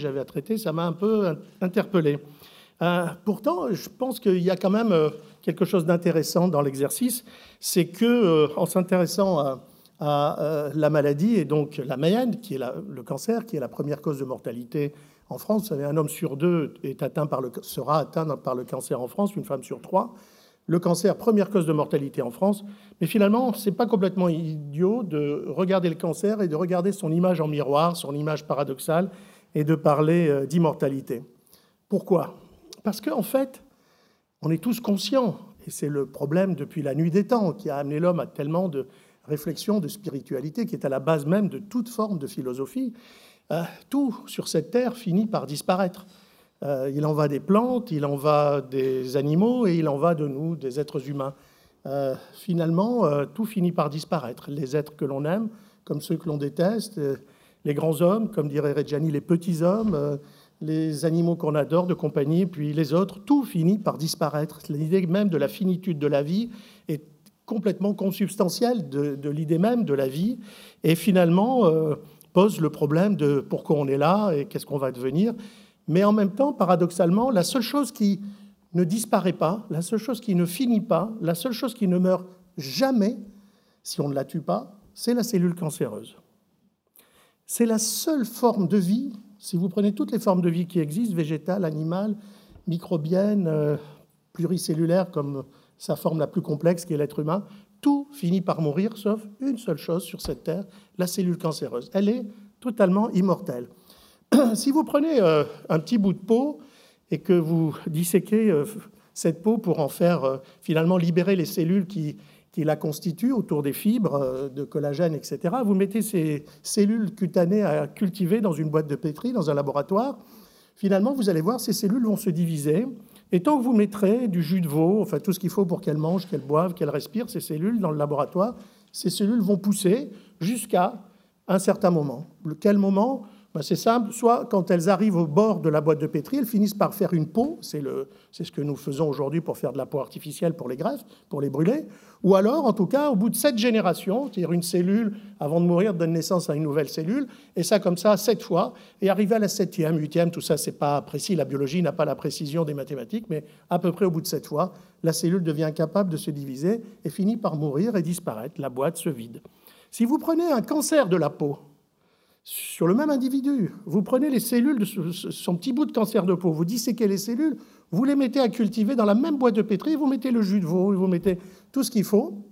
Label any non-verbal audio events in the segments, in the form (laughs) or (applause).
j'avais à traiter, ça m'a un peu interpellé. Euh, pourtant, je pense qu'il y a quand même euh, quelque chose d'intéressant dans l'exercice, c'est que euh, en s'intéressant à, la maladie et donc la mayenne, qui est le cancer, qui est la première cause de mortalité en France, un homme sur deux est atteint par le, sera atteint par le cancer en France, une femme sur trois. Le cancer, première cause de mortalité en France. Mais finalement, c'est pas complètement idiot de regarder le cancer et de regarder son image en miroir, son image paradoxale, et de parler d'immortalité. Pourquoi? Parce qu'en fait, on est tous conscients, et c'est le problème depuis la nuit des temps qui a amené l'homme à tellement de réflexion, de spiritualité, qui est à la base même de toute forme de philosophie. Euh, tout sur cette terre finit par disparaître. Euh, il en va des plantes, il en va des animaux, et il en va de nous, des êtres humains. Euh, finalement, tout finit par disparaître. Les êtres que l'on aime, comme ceux que l'on déteste, les grands hommes, comme dirait Reggiani, les petits hommes les animaux qu'on adore de compagnie, puis les autres, tout finit par disparaître. L'idée même de la finitude de la vie est complètement consubstantielle de, l'idée même de la vie, et finalement euh, pose le problème de pourquoi on est là et qu'est-ce qu'on va devenir. Mais en même temps, paradoxalement, la seule chose qui ne disparaît pas, la seule chose qui ne finit pas, la seule chose qui ne meurt jamais, si on ne la tue pas, c'est la cellule cancéreuse. C'est la seule forme de vie si vous prenez toutes les formes de vie qui existent, végétales, animales, microbiennes, euh, pluricellulaires, comme sa forme la plus complexe qui est l'être humain, tout finit par mourir, sauf une seule chose sur cette terre, la cellule cancéreuse. Elle est totalement immortelle. (clears throat) si vous prenez euh, un petit bout de peau et que vous disséquez euh, cette peau pour en faire finalement libérer les cellules qui, qui la constituent autour des fibres euh, de collagène, etc. Vous mettez ces cellules cutanées à cultiver dans une boîte de pétri, dans un laboratoire. Finalement, vous allez voir, ces cellules vont se diviser. Et tant que vous mettrez du jus de veau, enfin tout ce qu'il faut pour qu'elles mangent, qu'elles boivent, qu'elles respirent, ces cellules dans le laboratoire, ces cellules vont pousser jusqu'à un certain moment. Quel moment? Ben, c'est simple, soit quand elles arrivent au bord de la boîte de pétri, elles finissent par faire une peau, c'est ce que nous faisons aujourd'hui pour faire de la peau artificielle pour les greffes, pour les brûler, ou alors, en tout cas, au bout de sept générations, c'est-à-dire une cellule, avant de mourir, donne naissance à une nouvelle cellule, et ça comme ça sept fois, et arriver à la septième, huitième, tout ça, c'est pas précis, la biologie n'a pas la précision des mathématiques, mais à peu près au bout de sept fois, la cellule devient incapable de se diviser et finit par mourir et disparaître, la boîte se vide. Si vous prenez un cancer de la peau, sur le même individu. Vous prenez les cellules de son petit bout de cancer de peau, vous disséquez les cellules, vous les mettez à cultiver dans la même boîte de pétri, vous mettez le jus de veau, vous mettez tout ce qu'il faut,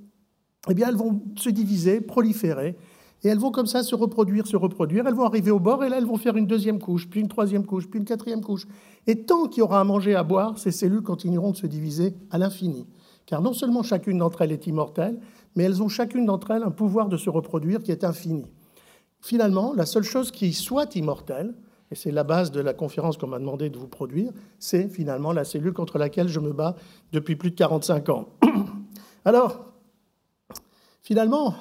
eh bien elles vont se diviser, proliférer, et elles vont comme ça se reproduire, se reproduire, elles vont arriver au bord, et là elles vont faire une deuxième couche, puis une troisième couche, puis une quatrième couche. Et tant qu'il y aura à manger, à boire, ces cellules continueront de se diviser à l'infini. Car non seulement chacune d'entre elles est immortelle, mais elles ont chacune d'entre elles un pouvoir de se reproduire qui est infini. Finalement, la seule chose qui soit immortelle, et c'est la base de la conférence qu'on m'a demandé de vous produire, c'est finalement la cellule contre laquelle je me bats depuis plus de 45 ans. (clears throat) Alors, finalement,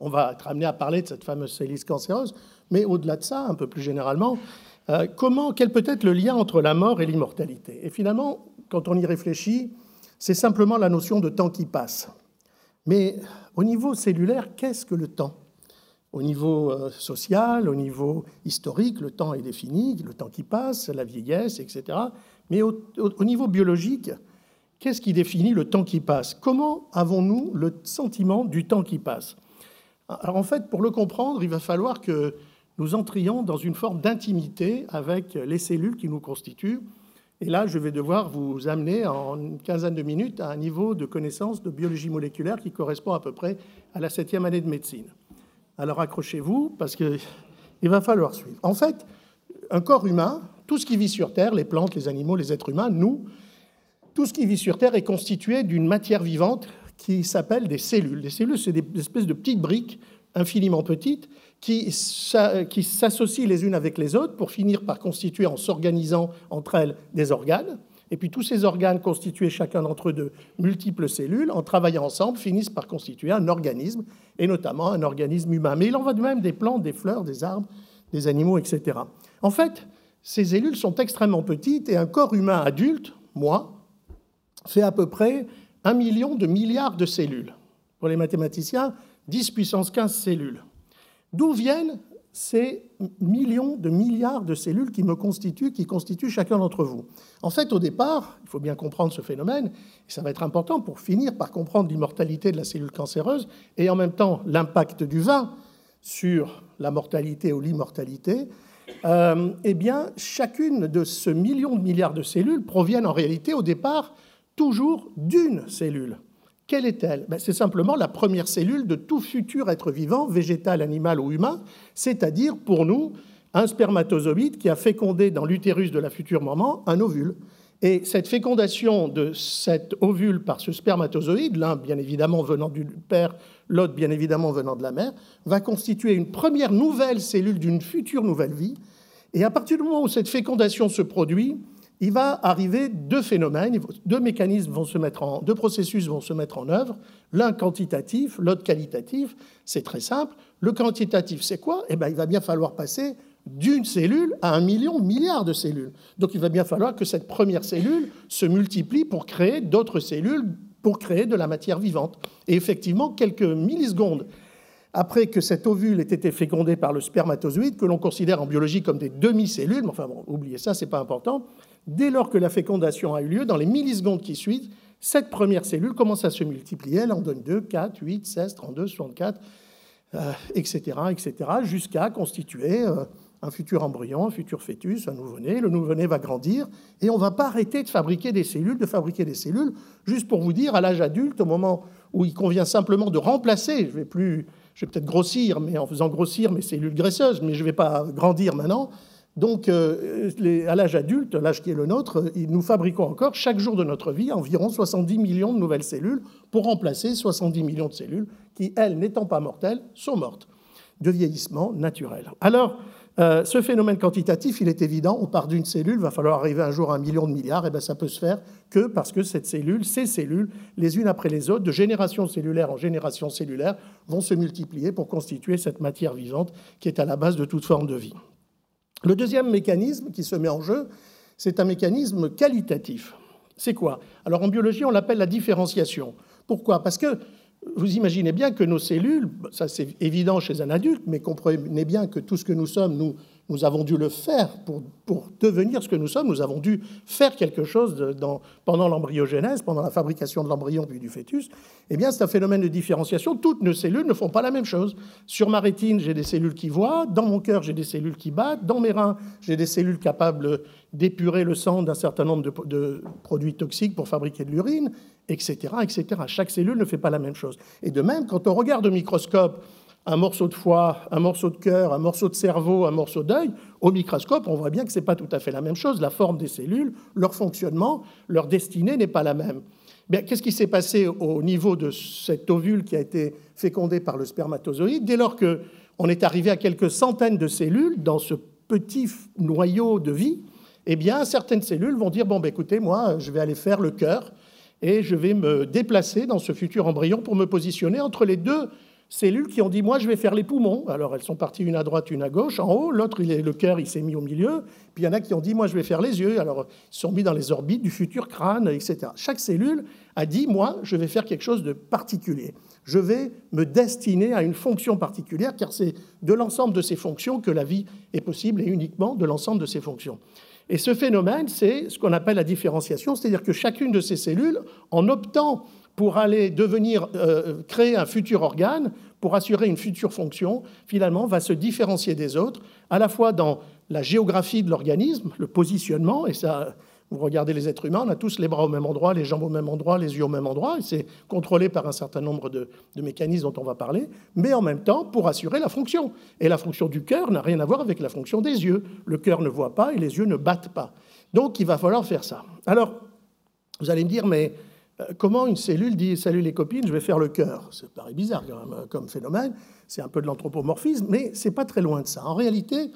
on va être amené à parler de cette fameuse cellule cancéreuse, mais au-delà de ça, un peu plus généralement, euh, quel peut être le lien entre la mort et l'immortalité? Et finalement, quand on y réfléchit, c'est simplement la notion de temps qui passe. Mais au niveau cellulaire, qu'est-ce que le temps? Au niveau euh, social, au niveau historique, le temps est défini, le temps qui passe, la vieillesse, etc. Mais au, niveau biologique, qu'est-ce qui définit le temps qui passe? Comment avons-nous le sentiment du temps qui passe? Alors en fait, pour le comprendre, il va falloir que nous entrions dans une forme d'intimité avec les cellules qui nous constituent. Et là, je vais devoir vous amener en une quinzaine de minutes à un niveau de connaissance de biologie moléculaire qui correspond à peu près à la septième année de médecine. Alors accrochez-vous parce qu'il va falloir suivre. En fait, un corps humain, tout ce qui vit sur Terre, les plantes, les animaux, les êtres humains, nous, tout ce qui vit sur Terre est constitué d'une matière vivante qui s'appelle des cellules. Les cellules, c'est des espèces de petites briques infiniment petites qui s'associent les unes avec les autres pour finir par constituer, en s'organisant entre elles, des organes. Et puis tous ces organes constitués chacun d'entre eux de multiples cellules, en travaillant ensemble, finissent par constituer un organisme, et notamment un organisme humain. Mais il en va de même des plantes, des fleurs, des arbres, des animaux, etc. En fait, ces cellules sont extrêmement petites et un corps humain adulte, moi, fait à peu près un million de milliards de cellules. Pour les mathématiciens, 10 puissance 15 cellules. D'où viennent ces millions de milliards de cellules qui me constituent, qui constituent chacun d'entre vous. En fait, au départ, il faut bien comprendre ce phénomène, et ça va être important pour finir par comprendre l'immortalité de la cellule cancéreuse et en même temps l'impact du vin sur la mortalité ou l'immortalité. Euh, eh bien, chacune de ce million de milliards de cellules proviennent en réalité au départ toujours d'une cellule. Quelle est-elle? Ben, C'est simplement la première cellule de tout futur être vivant, végétal, animal ou humain, c'est-à-dire pour nous un spermatozoïde qui a fécondé dans l'utérus de la future maman un ovule. Et cette fécondation de cet ovule par ce spermatozoïde, l'un bien évidemment venant du père, l'autre bien évidemment venant de la mère, va constituer une première nouvelle cellule d'une future nouvelle vie. Et à partir du moment où cette fécondation se produit, il va arriver deux phénomènes, deux mécanismes vont se mettre en, deux processus vont se mettre en œuvre, l'un quantitatif, l'autre qualitatif. C'est très simple. Le quantitatif, c'est quoi? Eh bien, il va bien falloir passer d'une cellule à un million, milliard de cellules. Donc, il va bien falloir que cette première cellule se multiplie pour créer d'autres cellules, pour créer de la matière vivante. Et effectivement, quelques millisecondes après que cet ovule ait été fécondé par le spermatozoïde, que l'on considère en biologie comme des demi-cellules, mais enfin oubliez ça, c'est pas important, Dès lors que la fécondation a eu lieu, dans les millisecondes qui suivent, cette première cellule commence à se multiplier. Elle en donne 2, 4, 8, 16, 32, 64, etc., etc., jusqu'à constituer euh, un futur embryon, un futur fœtus, un nouveau-né. Le nouveau-né va grandir et on ne va pas arrêter de fabriquer des cellules, de fabriquer des cellules, juste pour vous dire, à l'âge adulte, au moment où il convient simplement de remplacer, je vais plus, je vais peut-être grossir, mais en faisant grossir mes cellules graisseuses, mais je ne vais pas grandir maintenant, donc, euh, à l'âge adulte, l'âge qui est le nôtre, nous fabriquons encore chaque jour de notre vie environ 70 millions de nouvelles cellules pour remplacer 70 millions de cellules qui, elles, n'étant pas mortelles, sont mortes de vieillissement naturel. Alors, euh, ce phénomène quantitatif, il est évident, on part d'une cellule, il va falloir arriver un jour à un million de milliards, et bien ça peut se faire que parce que cette cellule, ces cellules, les unes après les autres, de génération cellulaire en génération cellulaire, vont se multiplier pour constituer cette matière vivante qui est à la base de toute forme de vie. Le deuxième mécanisme qui se met en jeu, c'est un mécanisme qualitatif. C'est quoi? Alors en biologie, on l'appelle la différenciation. Pourquoi? Parce que vous imaginez bien que nos cellules, ça c'est évident chez un adulte, mais comprenez bien que tout ce que nous sommes, nous, nous avons dû le faire pour, pour, devenir ce que nous sommes. Nous avons dû faire quelque chose pendant l'embryogénèse, pendant la fabrication de l'embryon puis du fœtus. Eh bien, c'est un phénomène de différenciation. Toutes nos cellules ne font pas la même chose. Sur ma rétine, j'ai des cellules qui voient. Dans mon cœur, j'ai des cellules qui battent. Dans mes reins, j'ai des cellules capables d'épurer le sang d'un certain nombre de, de, produits toxiques pour fabriquer de l'urine, etc., etc. Chaque cellule ne fait pas la même chose. Et de même, quand on regarde au microscope un morceau de foie, un morceau de cœur, un morceau de cerveau, un morceau d'œil, au microscope, on voit bien que ce n'est pas tout à fait la même chose. La forme des cellules, leur fonctionnement, leur destinée n'est pas la même. Qu'est-ce qui s'est passé au niveau de cet ovule qui a été fécondé par le spermatozoïde? Dès lors qu'on est arrivé à quelques centaines de cellules dans ce petit noyau de vie, eh bien, certaines cellules vont dire, bon, ben, écoutez, moi, je vais aller faire le cœur et je vais me déplacer dans ce futur embryon pour me positionner entre les deux cellules qui ont dit moi je vais faire les poumons. Alors elles sont parties une à droite, une à gauche, en haut. L'autre, le cœur, il s'est mis au milieu. Puis il y en a qui ont dit moi je vais faire les yeux. Alors ils sont mis dans les orbites du futur crâne, etc. Chaque cellule a dit moi je vais faire quelque chose de particulier. Je vais me destiner à une fonction particulière, car c'est de l'ensemble de ces fonctions que la vie est possible et uniquement de l'ensemble de ces fonctions. Et ce phénomène, c'est ce qu'on appelle la différenciation, c'est-à-dire que chacune de ces cellules, en optant pour aller devenir, euh, créer un futur organe, pour assurer une future fonction, finalement, va se différencier des autres, à la fois dans la géographie de l'organisme, le positionnement, et ça, vous regardez les êtres humains, on a tous les bras au même endroit, les jambes au même endroit, les yeux au même endroit, et c'est contrôlé par un certain nombre de, de, mécanismes dont on va parler, mais en même temps pour assurer la fonction. Et la fonction du cœur n'a rien à voir avec la fonction des yeux. Le cœur ne voit pas et les yeux ne battent pas. Donc il va falloir faire ça. Alors, vous allez me dire, mais comment une cellule dit Salut les copines, je vais faire le cœur? Ça paraît bizarre comme phénomène. C'est un peu de l'anthropomorphisme, mais c'est pas très loin de ça. En réalité,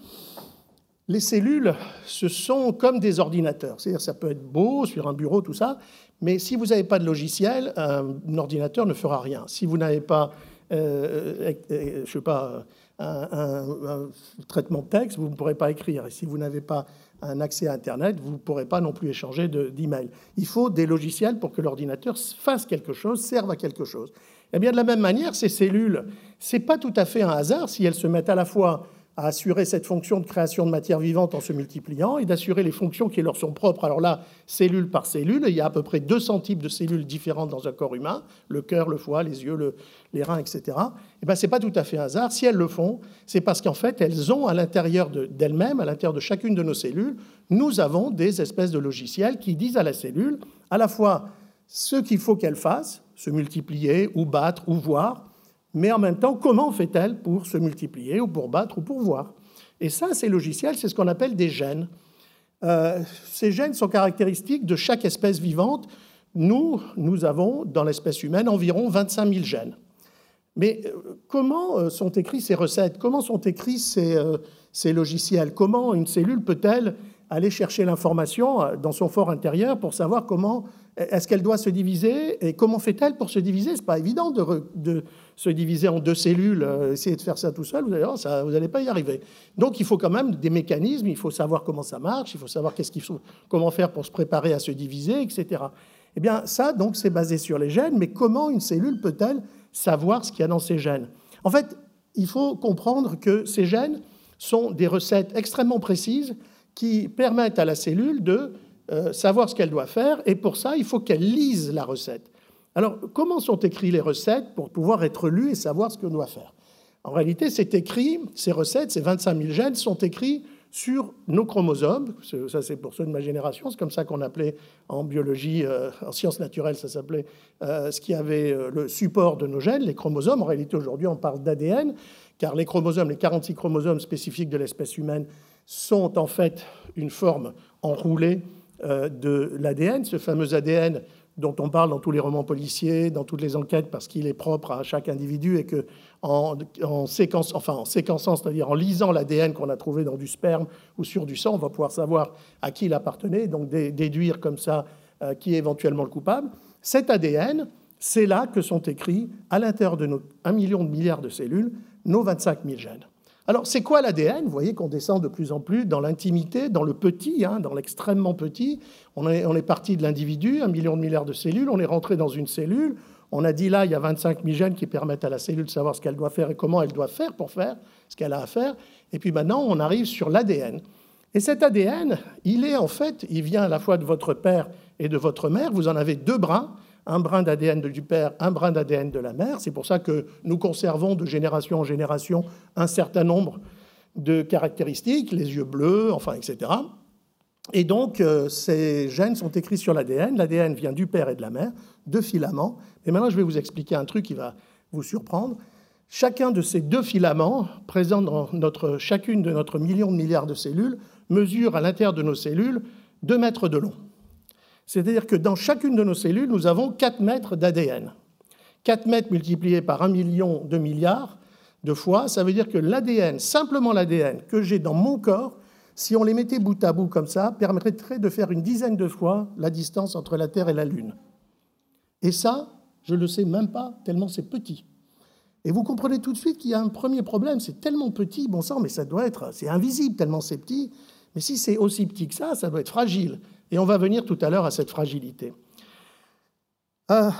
les cellules, ce sont comme des ordinateurs. C'est-à-dire, ça peut être beau sur un bureau, tout ça, mais si vous n'avez pas de logiciel, un, ordinateur ne fera rien. Si vous n'avez pas, euh, euh, je sais pas, un, un, traitement de texte, vous ne pourrez pas écrire. Et si vous n'avez pas un accès à Internet, vous ne pourrez pas non plus échanger d'emails. Il faut des logiciels pour que l'ordinateur fasse quelque chose, serve à quelque chose. Eh bien, de la même manière, ces cellules, ce n'est pas tout à fait un hasard si elles se mettent à la fois à assurer cette fonction de création de matière vivante en se multipliant et d'assurer les fonctions qui leur sont propres. Alors là, cellule par cellule, il y a à peu près 200 types de cellules différentes dans un corps humain, le cœur, le foie, les yeux, les reins, etc. Ce n'est pas tout à fait un hasard. Si elles le font, c'est parce qu'en fait, elles ont à l'intérieur d'elles-mêmes, à l'intérieur de chacune de nos cellules, nous avons des espèces de logiciels qui disent à la cellule à la fois ce qu'il faut qu'elle fasse, se multiplier ou battre ou voir, mais en même temps, comment fait-elle pour se multiplier ou pour battre ou pour voir? Et ça, ces logiciels, c'est ce qu'on appelle des gènes. Euh, ces gènes sont caractéristiques de chaque espèce vivante. Nous, nous avons, dans l'espèce humaine, environ 25 000 gènes. Mais euh, comment euh, sont écrits ces recettes? Comment sont écrits ces, ces logiciels? Comment une cellule peut-elle aller chercher l'information dans son fort intérieur pour savoir comment est-ce qu'elle doit se diviser et comment fait-elle pour se diviser? C'est pas évident de, se diviser en deux cellules. Euh, essayez de faire ça tout seul, vous allez n'allez pas y arriver. Donc il faut quand même des mécanismes. Il faut savoir comment ça marche. Il faut savoir qu'est-ce qu'il faut, comment faire pour se préparer à se diviser, etc. Eh bien, ça, donc, c'est basé sur les gènes. Mais comment une cellule peut-elle savoir ce qu'il y a dans ces gènes? En fait, il faut comprendre que ces gènes sont des recettes extrêmement précises qui permettent à la cellule de euh, savoir ce qu'elle doit faire, et pour ça, il faut qu'elle lise la recette. Alors, comment sont écrites les recettes pour pouvoir être lues et savoir ce qu'on doit faire? En réalité, ces recettes, ces 25 000 gènes, sont écrits sur nos chromosomes. Ça, c'est pour ceux de ma génération, c'est comme ça qu'on appelait en biologie, euh, en sciences naturelles, ça s'appelait euh, ce qui avait le support de nos gènes, les chromosomes. En réalité, aujourd'hui, on parle d'ADN, car les chromosomes, les 46 chromosomes spécifiques de l'espèce humaine, sont en fait une forme enroulée euh, de l'ADN, ce fameux ADN dont on parle dans tous les romans policiers, dans toutes les enquêtes, parce qu'il est propre à chaque individu et que en, séquence, enfin, en séquençant, c'est-à-dire en lisant l'ADN qu'on a trouvé dans du sperme ou sur du sang, on va pouvoir savoir à qui il appartenait, donc déduire comme ça euh, qui est éventuellement le coupable. Cet ADN, c'est là que sont écrits, à l'intérieur de nos 1 million de milliards de cellules, nos 25 000 gènes. Alors, c'est quoi l'ADN Vous voyez qu'on descend de plus en plus dans l'intimité, dans le petit, hein, dans l'extrêmement petit. On est, parti de l'individu, un million de milliards de cellules, on est rentré dans une cellule. On a dit là, il y a 25 000 gènes qui permettent à la cellule de savoir ce qu'elle doit faire et comment elle doit faire pour faire ce qu'elle a à faire. Et puis maintenant, on arrive sur l'ADN. Et cet ADN, il est en fait, il vient à la fois de votre père et de votre mère. Vous en avez deux brins un brin d'ADN du père, un brin d'ADN de la mère. C'est pour ça que nous conservons de génération en génération un certain nombre de caractéristiques, les yeux bleus, enfin, etc. Et donc, euh, ces gènes sont écrits sur l'ADN. L'ADN vient du père et de la mère, deux filaments. Et maintenant, je vais vous expliquer un truc qui va vous surprendre. Chacun de ces deux filaments, présents dans notre, chacune de notre million de milliards de cellules, mesure à l'intérieur de nos cellules 2 mètres de long. C'est-à-dire que dans chacune de nos cellules, nous avons 4 mètres d'ADN. 4 mètres multipliés par 1 million de milliards de fois, ça veut dire que l'ADN, simplement l'ADN que j'ai dans mon corps, si on les mettait bout à bout comme ça, permettrait de faire une dizaine de fois la distance entre la Terre et la Lune. Et ça, je ne le sais même pas, tellement c'est petit. Et vous comprenez tout de suite qu'il y a un premier problème, c'est tellement petit, bon sang, mais ça doit être, c'est invisible tellement c'est petit, mais si c'est aussi petit que ça, ça doit être fragile. Et on va venir tout à l'heure à cette fragilité. Euh,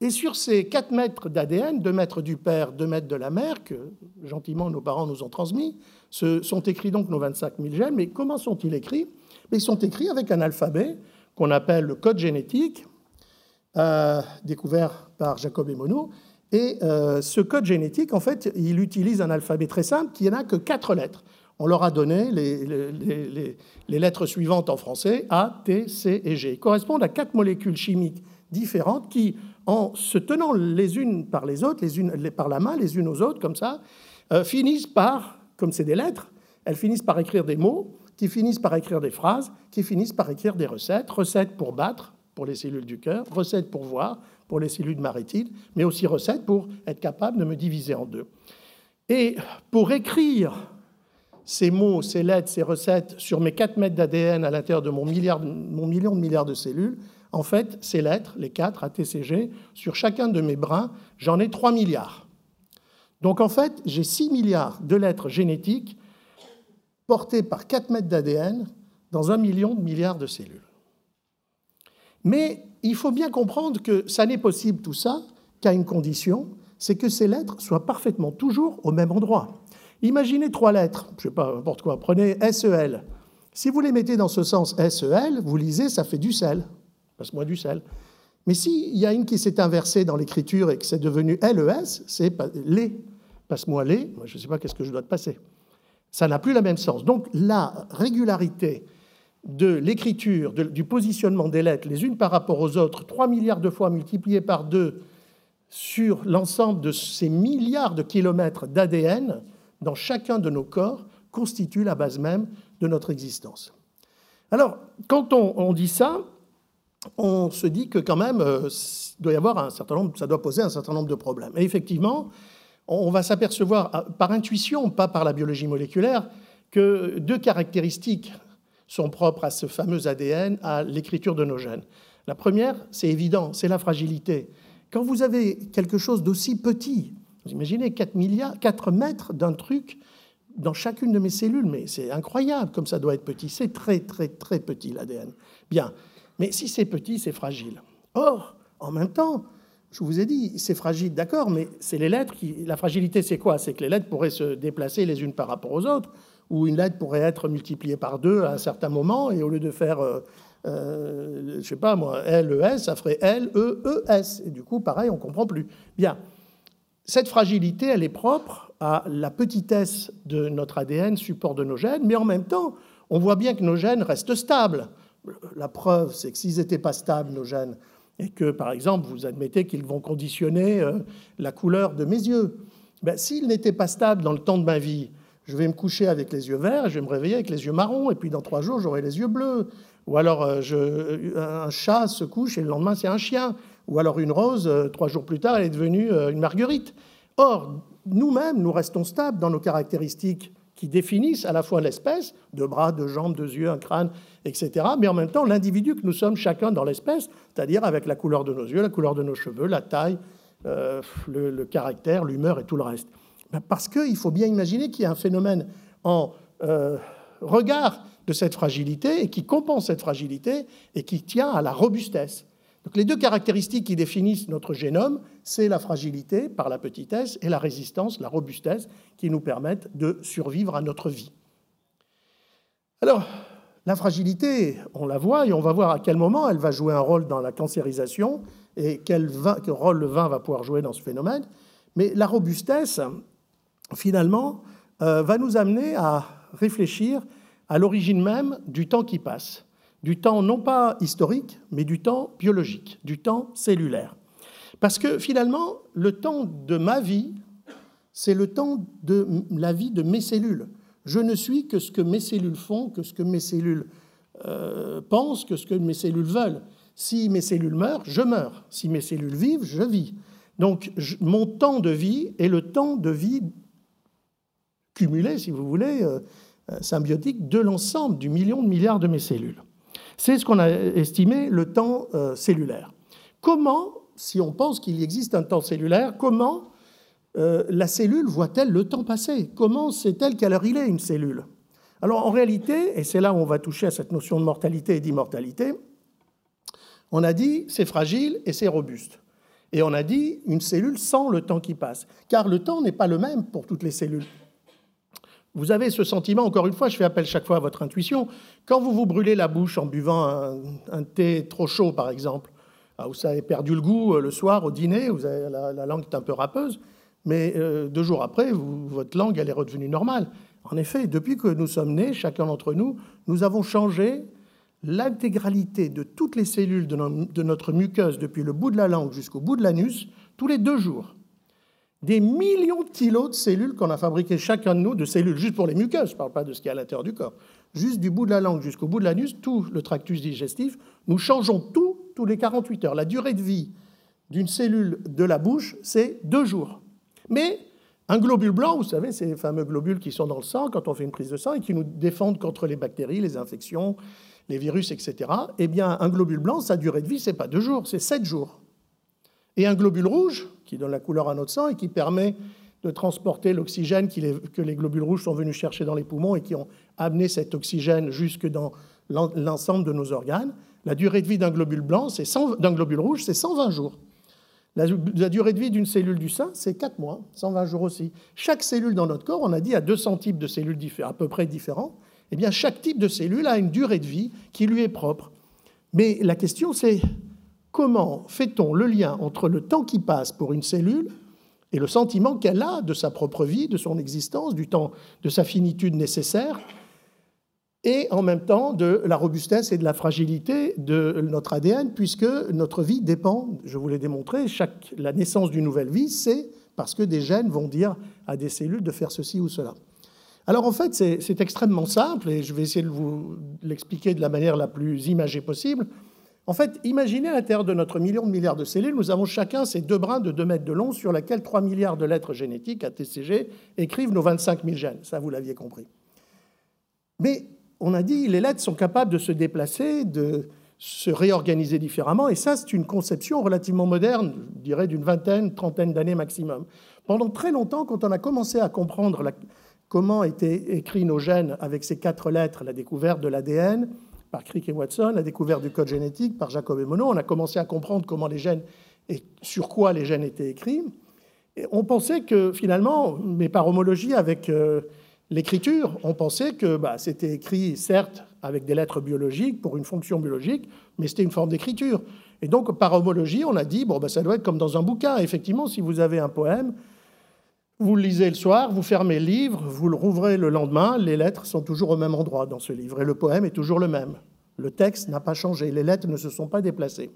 et sur ces 4 mètres d'ADN, 2 mètres du père, 2 mètres de la mère, que gentiment nos parents nous ont transmis, ce sont écrits donc nos 25 000 gènes. Mais comment sont-ils écrits? Ils sont écrits avec un alphabet qu'on appelle le code génétique, euh, découvert par Jacob et Monod. Et euh, ce code génétique, en fait, il utilise un alphabet très simple qui n'a que 4 lettres on leur a donné les, lettres suivantes en français, A, T, C et G. Ils correspondent à quatre molécules chimiques différentes qui, en se tenant les unes par les autres, les unes par la main, les unes aux autres, comme ça, euh, finissent par, comme c'est des lettres, elles finissent par écrire des mots, qui finissent par écrire des phrases, qui finissent par écrire des recettes. Recettes pour battre, pour les cellules du cœur, recettes pour voir, pour les cellules maritimes, mais aussi recettes pour être capable de me diviser en deux. Et pour écrire ces mots, ces lettres, ces recettes sur mes 4 mètres d'ADN à l'intérieur de mon, milliard, mon million de milliards de cellules, en fait, ces lettres, les 4 ATCG, sur chacun de mes brins, j'en ai 3 milliards. Donc en fait, j'ai 6 milliards de lettres génétiques portées par 4 mètres d'ADN dans un million de milliards de cellules. Mais il faut bien comprendre que ça n'est possible tout ça qu'à une condition, c'est que ces lettres soient parfaitement toujours au même endroit. Imaginez trois lettres, je ne sais pas, n'importe quoi, prenez SEL. Si vous les mettez dans ce sens SEL, vous lisez, ça fait du sel. Passe-moi du sel. Mais s'il y a une qui s'est inversée dans l'écriture et que c'est devenu LES, c'est les. Passe-moi les, moi je ne sais pas qu'est-ce que je dois te passer. Ça n'a plus le même sens. Donc la régularité de l'écriture, du positionnement des lettres les unes par rapport aux autres, 3 milliards de fois multipliées par 2 sur l'ensemble de ces milliards de kilomètres d'ADN dans chacun de nos corps, constitue la base même de notre existence. Alors, quand on, dit ça, on se dit que quand même, euh, doit y avoir un certain nombre, ça doit poser un certain nombre de problèmes. Et effectivement, on va s'apercevoir euh, par intuition, pas par la biologie moléculaire, que deux caractéristiques sont propres à ce fameux ADN, à l'écriture de nos gènes. La première, c'est évident, c'est la fragilité. Quand vous avez quelque chose d'aussi petit, vous imaginez 4, milliards, 4 mètres d'un truc dans chacune de mes cellules, mais c'est incroyable comme ça doit être petit. C'est très, très, très petit l'ADN. Bien, mais si c'est petit, c'est fragile. Or, en même temps, je vous ai dit, c'est fragile, d'accord, mais c'est les lettres qui. La fragilité, c'est quoi? C'est que les lettres pourraient se déplacer les unes par rapport aux autres, ou une lettre pourrait être multipliée par deux à un certain moment, et au lieu de faire, euh, euh, je sais pas moi, L, E, S, ça ferait L, E, E, S. Et du coup, pareil, on comprend plus. Bien. Cette fragilité, elle est propre à la petitesse de notre ADN, support de nos gènes, mais en même temps, on voit bien que nos gènes restent stables. La preuve, c'est que s'ils n'étaient pas stables, nos gènes, et que, par exemple, vous admettez qu'ils vont conditionner euh, la couleur de mes yeux. Ben, S'ils n'étaient pas stables dans le temps de ma vie, je vais me coucher avec les yeux verts, je vais me réveiller avec les yeux marrons, et puis dans trois jours, j'aurai les yeux bleus. Ou alors euh, je, un chat se couche et le lendemain, c'est un chien. Ou alors une rose, euh, trois jours plus tard, elle est devenue une marguerite. Or, nous-mêmes, nous restons stables dans nos caractéristiques qui définissent à la fois l'espèce, deux bras, deux jambes, deux yeux, un crâne, etc., mais en même temps l'individu que nous sommes chacun dans l'espèce, c'est-à-dire avec la couleur de nos yeux, la couleur de nos cheveux, la taille, euh, le, caractère, l'humeur et tout le reste. Ben, parce qu'il faut bien imaginer qu'il y a un phénomène en euh, regard de cette fragilité et qui compense cette fragilité et qui tient à la robustesse. Les deux caractéristiques qui définissent notre génome, c'est la fragilité par la petitesse et la résistance, la robustesse, qui nous permettent de survivre à notre vie. Alors, la fragilité, on la voit et on va voir à quel moment elle va jouer un rôle dans la cancérisation et quel, rôle le vin va pouvoir jouer dans ce phénomène. Mais la robustesse, finalement, euh, va nous amener à réfléchir à l'origine même du temps qui passe du temps non pas historique, mais du temps biologique, du temps cellulaire. Parce que finalement, le temps de ma vie, c'est le temps de la vie de mes cellules. Je ne suis que ce que mes cellules font, que ce que mes cellules euh, pensent, que ce que mes cellules veulent. Si mes cellules meurent, je meurs. Si mes cellules vivent, je vis. Donc mon temps de vie est le temps de vie cumulé, si vous voulez, euh, euh, symbiotique de l'ensemble du million de milliards de mes cellules. C'est ce qu'on a estimé le temps euh, cellulaire. Comment, si on pense qu'il existe un temps cellulaire, comment euh, la cellule voit-elle le temps passer? Comment sait-elle quelle heure il est une cellule? Alors en réalité, et c'est là où on va toucher à cette notion de mortalité et d'immortalité, on a dit c'est fragile et c'est robuste. Et on a dit une cellule sans le temps qui passe. Car le temps n'est pas le même pour toutes les cellules. Vous avez ce sentiment, encore une fois, je fais appel chaque fois à votre intuition, quand vous vous brûlez la bouche en buvant un, thé trop chaud, par exemple, ah, vous avez perdu le goût euh, le soir au dîner, vous avez, la, langue est un peu râpeuse, mais euh, deux jours après, votre langue, elle est redevenue normale. En effet, depuis que nous sommes nés, chacun d'entre nous, nous avons changé l'intégralité de toutes les cellules de notre muqueuse, depuis le bout de la langue jusqu'au bout de l'anus, tous les deux jours des millions de kilos de cellules qu'on a fabriquées chacun de nous, de cellules juste pour les muqueuses, je ne parle pas de ce qui est à l'intérieur du corps, juste du bout de la langue jusqu'au bout de l'anus, tout le tractus digestif, nous changeons tout tous les 48 heures. La durée de vie d'une cellule de la bouche, c'est deux jours. Mais un globule blanc, vous savez, ces fameux globules qui sont dans le sang quand on fait une prise de sang et qui nous défendent contre les bactéries, les infections, les virus, etc. Eh bien, un globule blanc, sa durée de vie, c'est pas deux jours, c'est sept jours. Et un globule rouge, qui donne la couleur à notre sang et qui permet de transporter l'oxygène que les globules rouges sont venus chercher dans les poumons et qui ont amené cet oxygène jusque dans l'ensemble de nos organes. La durée de vie d'un globule blanc, d'un globule rouge, c'est 120 jours. La, durée de vie d'une cellule du sein, c'est 4 mois, 120 jours aussi. Chaque cellule dans notre corps, on a dit, a 200 types de cellules à peu près différents. Eh bien, chaque type de cellule a une durée de vie qui lui est propre. Mais la question, c'est comment fait-on le lien entre le temps qui passe pour une cellule et le sentiment qu'elle a de sa propre vie, de son existence, du temps, de sa finitude nécessaire, et en même temps de la robustesse et de la fragilité de notre ADN, puisque notre vie dépend, je vous l'ai démontré, chaque, la naissance d'une nouvelle vie, c'est parce que des gènes vont dire à des cellules de faire ceci ou cela. Alors en fait, c'est extrêmement simple, et je vais essayer de vous l'expliquer de la manière la plus imagée possible. En fait, imaginez à l'intérieur de notre million de milliards de cellules, nous avons chacun ces deux brins de 2 mètres de long sur lesquels 3 milliards de lettres génétiques, ATCG, écrivent nos 25 000 gènes. Ça, vous l'aviez compris. Mais on a dit les lettres sont capables de se déplacer, de se réorganiser différemment, et ça, c'est une conception relativement moderne, je dirais d'une vingtaine, trentaine d'années maximum. Pendant très longtemps, quand on a commencé à comprendre comment étaient écrits nos gènes avec ces quatre lettres, la découverte de l'ADN, par Crick et Watson, la découverte du code génétique par Jacob et Monod. On a commencé à comprendre comment les gènes et sur quoi les gènes étaient écrits. On pensait que finalement, mais par homologie avec euh, l'écriture, on pensait que bah, c'était écrit certes avec des lettres biologiques pour une fonction biologique, mais c'était une forme d'écriture. Et donc par homologie, on a dit bon bah, ça doit être comme dans un bouquin. Effectivement, si vous avez un poème, vous lisez le soir, vous fermez le livre, vous le rouvrez le lendemain, les lettres sont toujours au même endroit dans ce livre et le poème est toujours le même. Le texte n'a pas changé, les lettres ne se sont pas déplacées.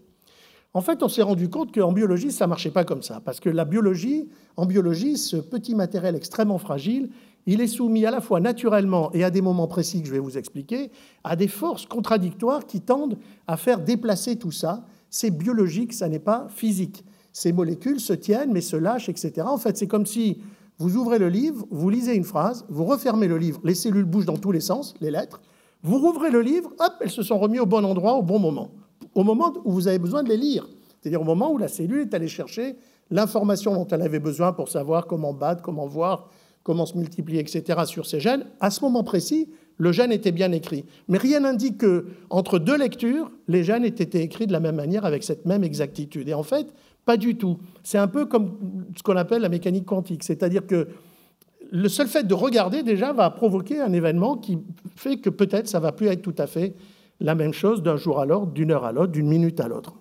En fait, on s'est rendu compte qu'en biologie, ça ne marchait pas comme ça, parce que la biologie, en biologie, ce petit matériel extrêmement fragile, il est soumis à la fois naturellement et à des moments précis que je vais vous expliquer, à des forces contradictoires qui tendent à faire déplacer tout ça. C'est biologique, ça n'est pas physique ces molécules se tiennent mais se lâchent, etc. En fait, c'est comme si vous ouvrez le livre, vous lisez une phrase, vous refermez le livre, les cellules bougent dans tous les sens, les lettres, vous rouvrez le livre, hop, elles se sont remises au bon endroit, au bon moment, au moment où vous avez besoin de les lire, c'est-à-dire au moment où la cellule est allée chercher l'information dont elle avait besoin pour savoir comment battre, comment voir, comment se multiplier, etc. sur ces gènes. À ce moment précis, le gène était bien écrit. Mais rien n'indique que entre deux lectures, les gènes aient été écrits de la même manière avec cette même exactitude. Et en fait, pas du tout. C'est un peu comme ce qu'on appelle la mécanique quantique, c'est-à-dire que le seul fait de regarder déjà va provoquer un événement qui fait que peut-être ça va plus être tout à fait la même chose d'un jour à l'autre, d'une heure à l'autre, d'une minute à l'autre.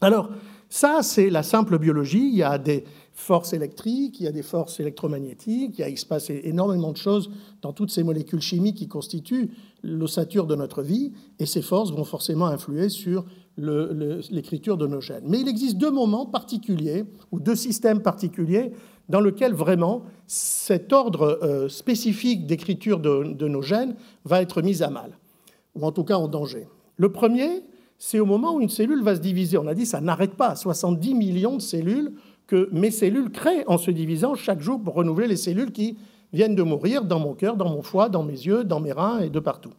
Alors, ça, c'est la simple biologie. Il y a des forces électriques, il y a des forces électromagnétiques, il, y a, il se passe énormément de choses dans toutes ces molécules chimiques qui constituent l'ossature de notre vie, et ces forces vont forcément influer sur l'écriture de nos gènes. Mais il existe deux moments particuliers, ou deux systèmes particuliers, dans lesquels vraiment cet ordre euh, spécifique d'écriture de, de nos gènes va être mis à mal, ou en tout cas en danger. Le premier, c'est au moment où une cellule va se diviser. On a dit ça n'arrête pas. 70 millions de cellules que mes cellules créent en se divisant chaque jour pour renouveler les cellules qui viennent de mourir dans mon cœur, dans mon foie, dans mes yeux, dans mes reins et de partout.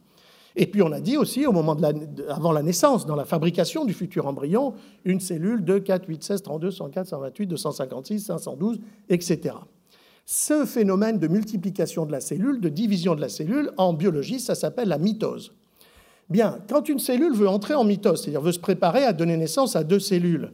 Et puis on a dit aussi, avant la naissance, dans la fabrication du futur embryon, une cellule de 4, 8, 16, 32, 104, 128, 256, 512, etc. Ce phénomène de multiplication de la cellule, de division de la cellule, en biologie, ça s'appelle la mitose. Bien, quand une cellule veut entrer en mitose, c'est-à-dire veut se préparer à donner naissance à deux cellules,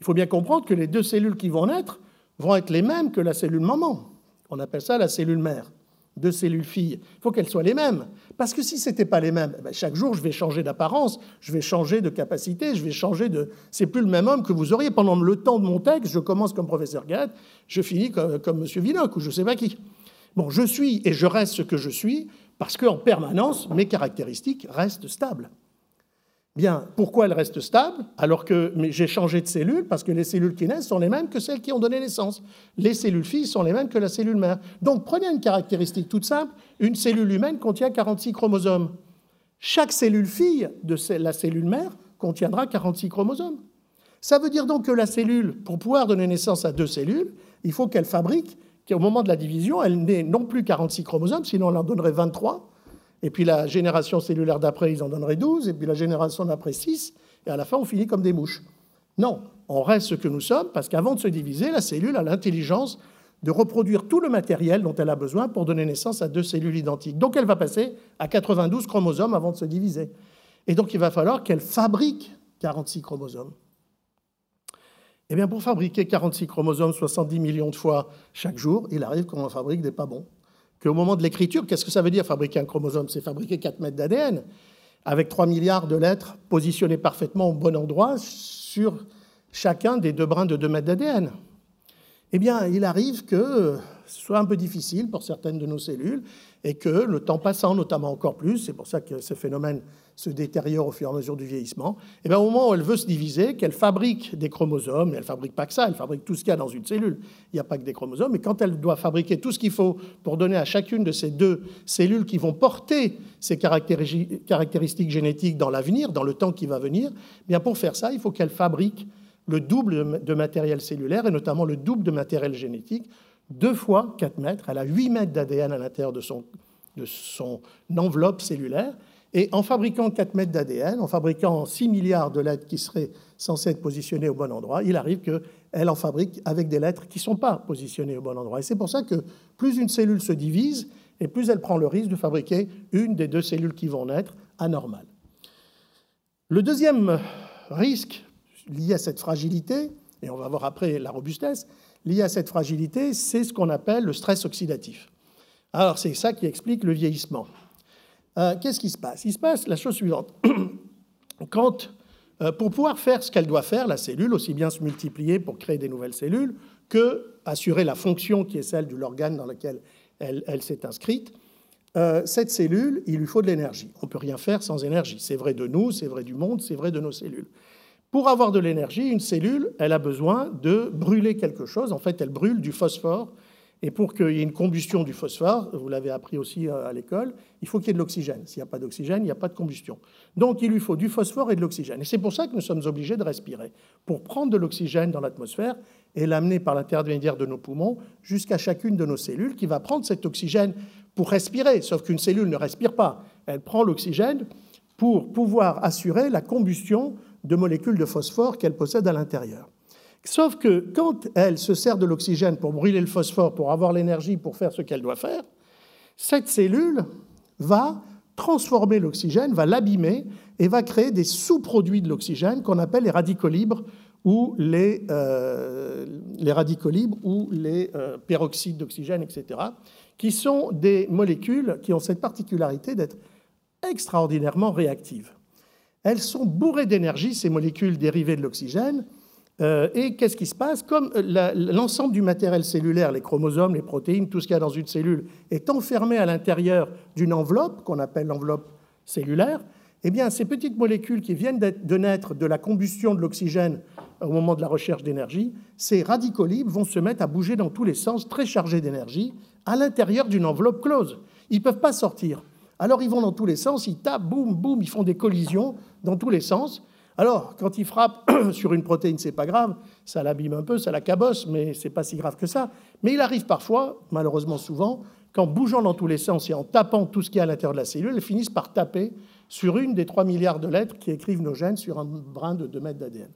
il faut bien comprendre que les deux cellules qui vont naître vont être les mêmes que la cellule maman. On appelle ça la cellule mère deux cellules filles. Il faut qu'elles soient les mêmes. Parce que si ce n'était pas les mêmes, eh ben, chaque jour, je vais changer d'apparence, je vais changer de capacité, je vais changer de... C'est plus le même homme que vous auriez. Pendant le temps de mon texte, je commence comme professeur Gatt, je finis comme, comme M. Vinoc ou je ne sais pas qui. Bon, je suis et je reste ce que je suis parce qu'en permanence, mes caractéristiques restent stables. Bien, pourquoi elle reste stable alors que j'ai changé de cellule Parce que les cellules qui naissent sont les mêmes que celles qui ont donné naissance. Les cellules filles sont les mêmes que la cellule mère. Donc prenez une caractéristique toute simple. Une cellule humaine contient 46 chromosomes. Chaque cellule fille de la cellule mère contiendra 46 chromosomes. Ça veut dire donc que la cellule, pour pouvoir donner naissance à deux cellules, il faut qu'elle fabrique, qu'au moment de la division, elle n'ait non plus 46 chromosomes, sinon elle en donnerait 23, et puis la génération cellulaire d'après, ils en donneraient 12, et puis la génération d'après 6, et à la fin, on finit comme des mouches. Non, on reste ce que nous sommes, parce qu'avant de se diviser, la cellule a l'intelligence de reproduire tout le matériel dont elle a besoin pour donner naissance à deux cellules identiques. Donc elle va passer à 92 chromosomes avant de se diviser. Et donc il va falloir qu'elle fabrique 46 chromosomes. Eh bien, pour fabriquer 46 chromosomes 70 millions de fois chaque jour, il arrive qu'on en fabrique des pas bons. Qu'au moment de l'écriture, qu'est-ce que ça veut dire fabriquer un chromosome? C'est fabriquer 4 mètres d'ADN avec 3 milliards de lettres positionnées parfaitement au bon endroit sur chacun des deux brins de 2 mètres d'ADN. Eh bien, il arrive que soit un peu difficile pour certaines de nos cellules et que le temps passant, notamment encore plus, c'est pour ça que ce phénomène se détériore au fur et à mesure du vieillissement, et eh bien, au moment où elle veut se diviser, qu'elle fabrique des chromosomes, et elle fabrique pas que ça, elle fabrique tout ce qu'il y a dans une cellule, il n'y a pas que des chromosomes, et quand elle doit fabriquer tout ce qu'il faut pour donner à chacune de ces deux cellules qui vont porter ces caractéristiques génétiques dans l'avenir, dans le temps qui va venir, eh bien pour faire ça, il faut qu'elle fabrique le double de matériel cellulaire, et notamment le double de matériel génétique, deux fois 4 mètres, elle a 8 mètres d'ADN à l'intérieur de son, de son enveloppe cellulaire, et en fabriquant 4 mètres d'ADN, en fabriquant 6 milliards de lettres qui seraient censées être positionnées au bon endroit, il arrive qu'elle en fabrique avec des lettres qui ne sont pas positionnées au bon endroit. Et c'est pour ça que plus une cellule se divise, et plus elle prend le risque de fabriquer une des deux cellules qui vont naître anormales. Le deuxième risque lié à cette fragilité, et on va voir après la robustesse, lié à cette fragilité, c'est ce qu'on appelle le stress oxydatif. Alors c'est ça qui explique le vieillissement. Euh, qu'est-ce qui se passe? Il se passe la chose suivante. (clears throat) Quand, euh, pour pouvoir faire ce qu'elle doit faire, la cellule, aussi bien se multiplier pour créer des nouvelles cellules, que assurer la fonction qui est celle de l'organe dans lequel elle, s'est inscrite, euh, cette cellule, il lui faut de l'énergie. On ne peut rien faire sans énergie. C'est vrai de nous, c'est vrai du monde, c'est vrai de nos cellules. Pour avoir de l'énergie, une cellule, elle a besoin de brûler quelque chose. En fait, elle brûle du phosphore et pour qu'il y ait une combustion du phosphore, vous l'avez appris aussi euh, à l'école, il faut qu'il y ait de l'oxygène. S'il n'y a pas d'oxygène, il n'y a pas de combustion. Donc il lui faut du phosphore et de l'oxygène. Et c'est pour ça que nous sommes obligés de respirer, pour prendre de l'oxygène dans l'atmosphère et l'amener par l'intermédiaire de nos poumons jusqu'à chacune de nos cellules qui va prendre cet oxygène pour respirer. Sauf qu'une cellule ne respire pas. Elle prend l'oxygène pour pouvoir assurer la combustion de molécules de phosphore qu'elle possède à l'intérieur. Sauf que quand elle se sert de l'oxygène pour brûler le phosphore, pour avoir l'énergie pour faire ce qu'elle doit faire, cette cellule va transformer l'oxygène, va l'abîmer et va créer des sous-produits de l'oxygène qu'on appelle les radicaux libres ou les, euh, radicaux libres ou les euh, peroxydes d'oxygène, etc., qui sont des molécules qui ont cette particularité d'être extraordinairement réactives. Elles sont bourrées d'énergie, ces molécules dérivées de l'oxygène, euh, et qu'est-ce qui se passe Comme euh, l'ensemble du matériel cellulaire, les chromosomes, les protéines, tout ce qu'il y a dans une cellule, est enfermé à l'intérieur d'une enveloppe qu'on appelle l'enveloppe cellulaire, eh bien, ces petites molécules qui viennent de naître de la combustion de l'oxygène au moment de la recherche d'énergie, ces radicaux libres vont se mettre à bouger dans tous les sens, très chargés d'énergie, à l'intérieur d'une enveloppe close. Ils ne peuvent pas sortir. Alors ils vont dans tous les sens, ils tapent, boum, boum, ils font des collisions dans tous les sens, alors, quand il frappe (coughs) sur une protéine, c'est pas grave, ça l'abîme un peu, ça la cabosse, mais c'est pas si grave que ça. Mais il arrive parfois, malheureusement souvent, qu'en bougeant dans tous les sens et en tapant tout ce qui est à l'intérieur de la cellule, elles finissent par taper sur une des 3 milliards de lettres qui écrivent nos gènes sur un brin de 2 mètres d'ADN.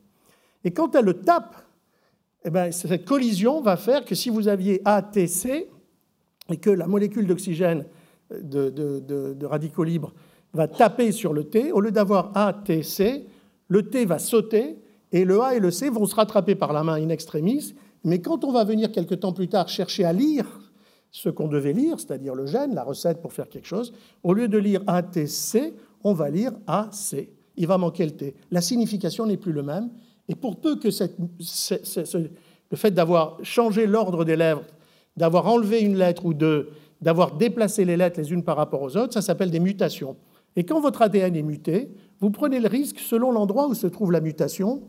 Et quand elle le tape, eh ben, cette collision va faire que si vous aviez ATC et que la molécule d'oxygène de, radicaux libres va taper sur le T, au lieu d'avoir ATC, le T va sauter et le A et le C vont se rattraper par la main in extremis. Mais quand on va venir quelque temps plus tard chercher à lire ce qu'on devait lire, c'est-à-dire le gène, la recette pour faire quelque chose, au lieu de lire ATC, on va lire AC. Il va manquer le T. La signification n'est plus le même. Et pour peu que le fait d'avoir changé l'ordre des lèvres, d'avoir enlevé une lettre ou deux, d'avoir déplacé les lettres les unes par rapport aux autres, ça s'appelle des mutations. Et quand votre ADN est muté, vous prenez le risque, selon l'endroit où se trouve la mutation,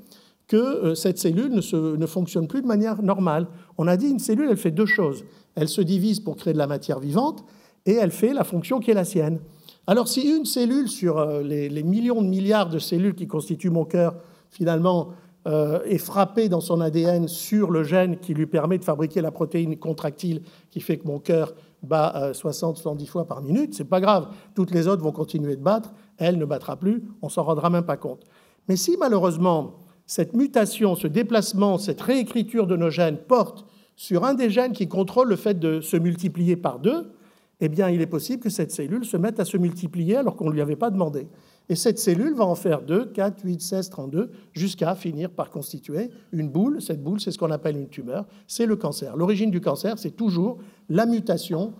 que euh, cette cellule ne, fonctionne plus de manière normale. On a dit une cellule, elle fait deux choses. Elle se divise pour créer de la matière vivante et elle fait la fonction qui est la sienne. Alors si une cellule sur euh, les, millions de milliards de cellules qui constituent mon cœur, finalement, euh, est frappée dans son ADN sur le gène qui lui permet de fabriquer la protéine contractile qui fait que mon cœur bat 60-70 fois par minute, c'est pas grave. Toutes les autres vont continuer de battre elle ne battra plus, on s'en rendra même pas compte. Mais si malheureusement cette mutation, ce déplacement, cette réécriture de nos gènes porte sur un des gènes qui contrôle le fait de se multiplier par deux, eh bien il est possible que cette cellule se mette à se multiplier alors qu'on ne lui avait pas demandé. Et cette cellule va en faire 2, 4, 8, 16, 32, jusqu'à finir par constituer une boule. Cette boule, c'est ce qu'on appelle une tumeur, c'est le cancer. L'origine du cancer, c'est toujours la mutation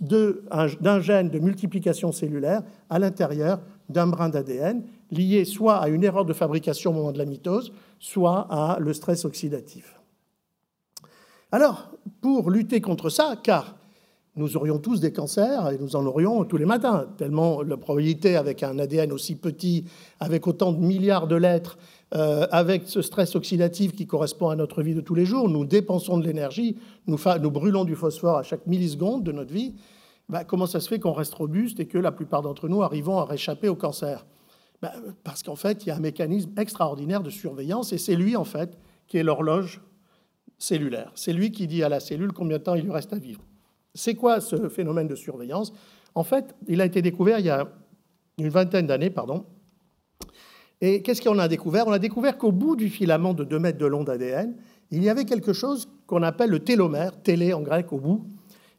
d'un gène de multiplication cellulaire à l'intérieur d'un brin d'ADN, lié soit à une erreur de fabrication au moment de la mitose, soit à le stress oxydatif. Alors, pour lutter contre ça, car nous aurions tous des cancers et nous en aurions tous les matins, tellement la probabilité avec un ADN aussi petit, avec autant de milliards de lettres, euh, avec ce stress oxydatif qui correspond à notre vie de tous les jours, nous dépensons de l'énergie, nous, brûlons du phosphore à chaque milliseconde de notre vie, bah, comment ça se fait qu'on reste robuste et que la plupart d'entre nous arrivons à réchapper au cancer? Bah, Parce qu'en fait, il y a un mécanisme extraordinaire de surveillance et c'est lui, en fait, qui est l'horloge cellulaire. C'est lui qui dit à la cellule combien de temps il lui reste à vivre. C'est quoi ce phénomène de surveillance? En fait, il a été découvert il y a une vingtaine d'années, pardon. Et qu'est-ce qu'on a découvert? On a découvert qu'au bout du filament de 2 mètres de long d'ADN, il y avait quelque chose qu'on appelle le télomère, télé en grec au bout.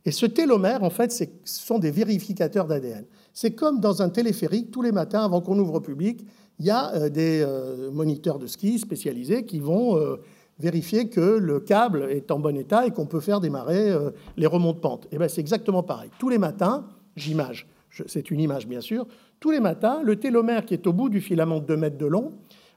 Et ce télomère, en fait, ce sont des vérificateurs d'ADN. C'est comme dans un téléphérique, tous les matins, avant qu'on ouvre au public, il y a euh, des euh, moniteurs de ski spécialisés qui vont euh, vérifier que le câble est en bon état et qu'on peut faire démarrer les remontes pente. Et eh bien c'est exactement pareil. Tous les matins, j'image, c'est une image bien sûr, tous les matins, le télomère qui est au bout du filament de 2 mètres de long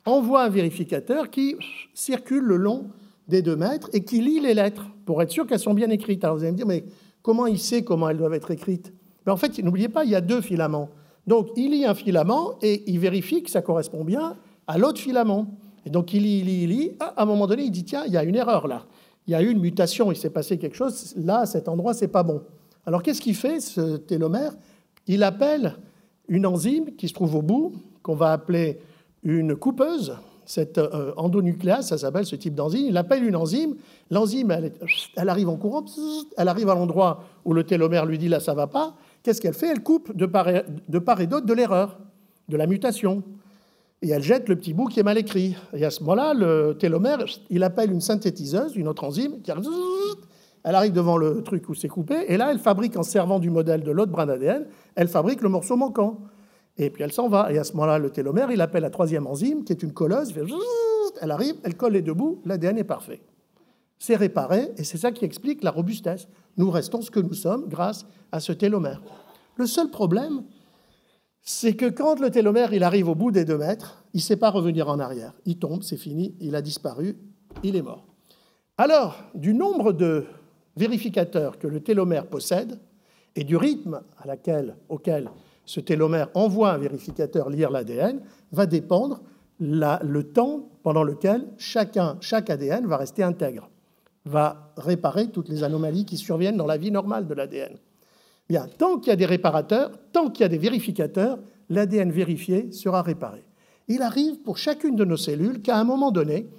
envoie un vérificateur qui circule le long des 2 mètres et qui lit les lettres pour être sûr qu'elles sont bien écrites. Alors vous allez me dire, mais comment il sait comment elles doivent être écrites? Mais En fait, n'oubliez pas, il y a deux filaments. Donc il lit un filament et il vérifie que ça correspond bien à l'autre filament. Et donc il lit, il lit, il lit. Ah, à un moment donné, il dit tiens, il y a une erreur là. Il y a eu une mutation, il s'est passé quelque chose. Là, à cet endroit, c'est pas bon. Alors qu'est-ce qu'il fait, ce télomère? Il appelle une enzyme qui se trouve au bout, qu'on va appeler une coupeuse. Cette euh, endonucléase, ça s'appelle ce type d'enzyme. Il appelle une enzyme. L'enzyme, elle, arrive en courant, elle arrive à l'endroit où le télomère lui dit là, ça va pas. Qu'est-ce qu'elle fait? Elle coupe de part et d'autre de l'erreur, de la mutation et elle jette le petit bout qui est mal écrit. Et à ce moment-là, le télomère, il appelle une synthétiseuse, une autre enzyme, qui elle arrive devant le truc où c'est coupé, et là, elle fabrique, en servant du modèle de l'autre brin d'ADN, elle fabrique le morceau manquant. Et puis elle s'en va. Et à ce moment-là, le télomère, il appelle la troisième enzyme, qui est une colleuse, elle arrive, elle colle les deux bouts, l'ADN est parfait. C'est réparé, et c'est ça qui explique la robustesse. Nous restons ce que nous sommes grâce à ce télomère. Le seul problème, c'est que quand le télomère il arrive au bout des deux mètres, il ne sait pas revenir en arrière. Il tombe, c'est fini, il a disparu, il est mort. Alors, du nombre de vérificateurs que le télomère possède et du rythme auquel ce télomère envoie un vérificateur lire l'ADN, va dépendre le temps pendant lequel chaque ADN va rester intègre, va réparer toutes les anomalies qui surviennent dans la vie normale de l'ADN. Bien, tant qu'il y a des réparateurs, tant qu'il y a des vérificateurs, l'ADN vérifié sera réparé. Il arrive pour chacune de nos cellules qu'à un moment donné,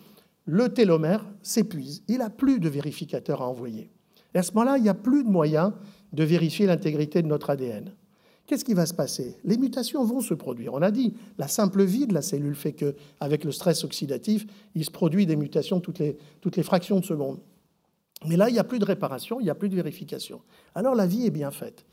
le télomère s'épuise. Il n'a plus de vérificateurs à envoyer. Et à ce moment-là, il n'y a plus de moyens de vérifier l'intégrité de notre ADN. Qu'est-ce qui va se passer? Les mutations vont se produire. On a dit, la simple vie de la cellule fait que, avec le stress oxydatif, il se produit des mutations toutes les, toutes les fractions de seconde. Mais là, il n'y a plus de réparation, il n'y a plus de vérification. Alors la vie est bien faite.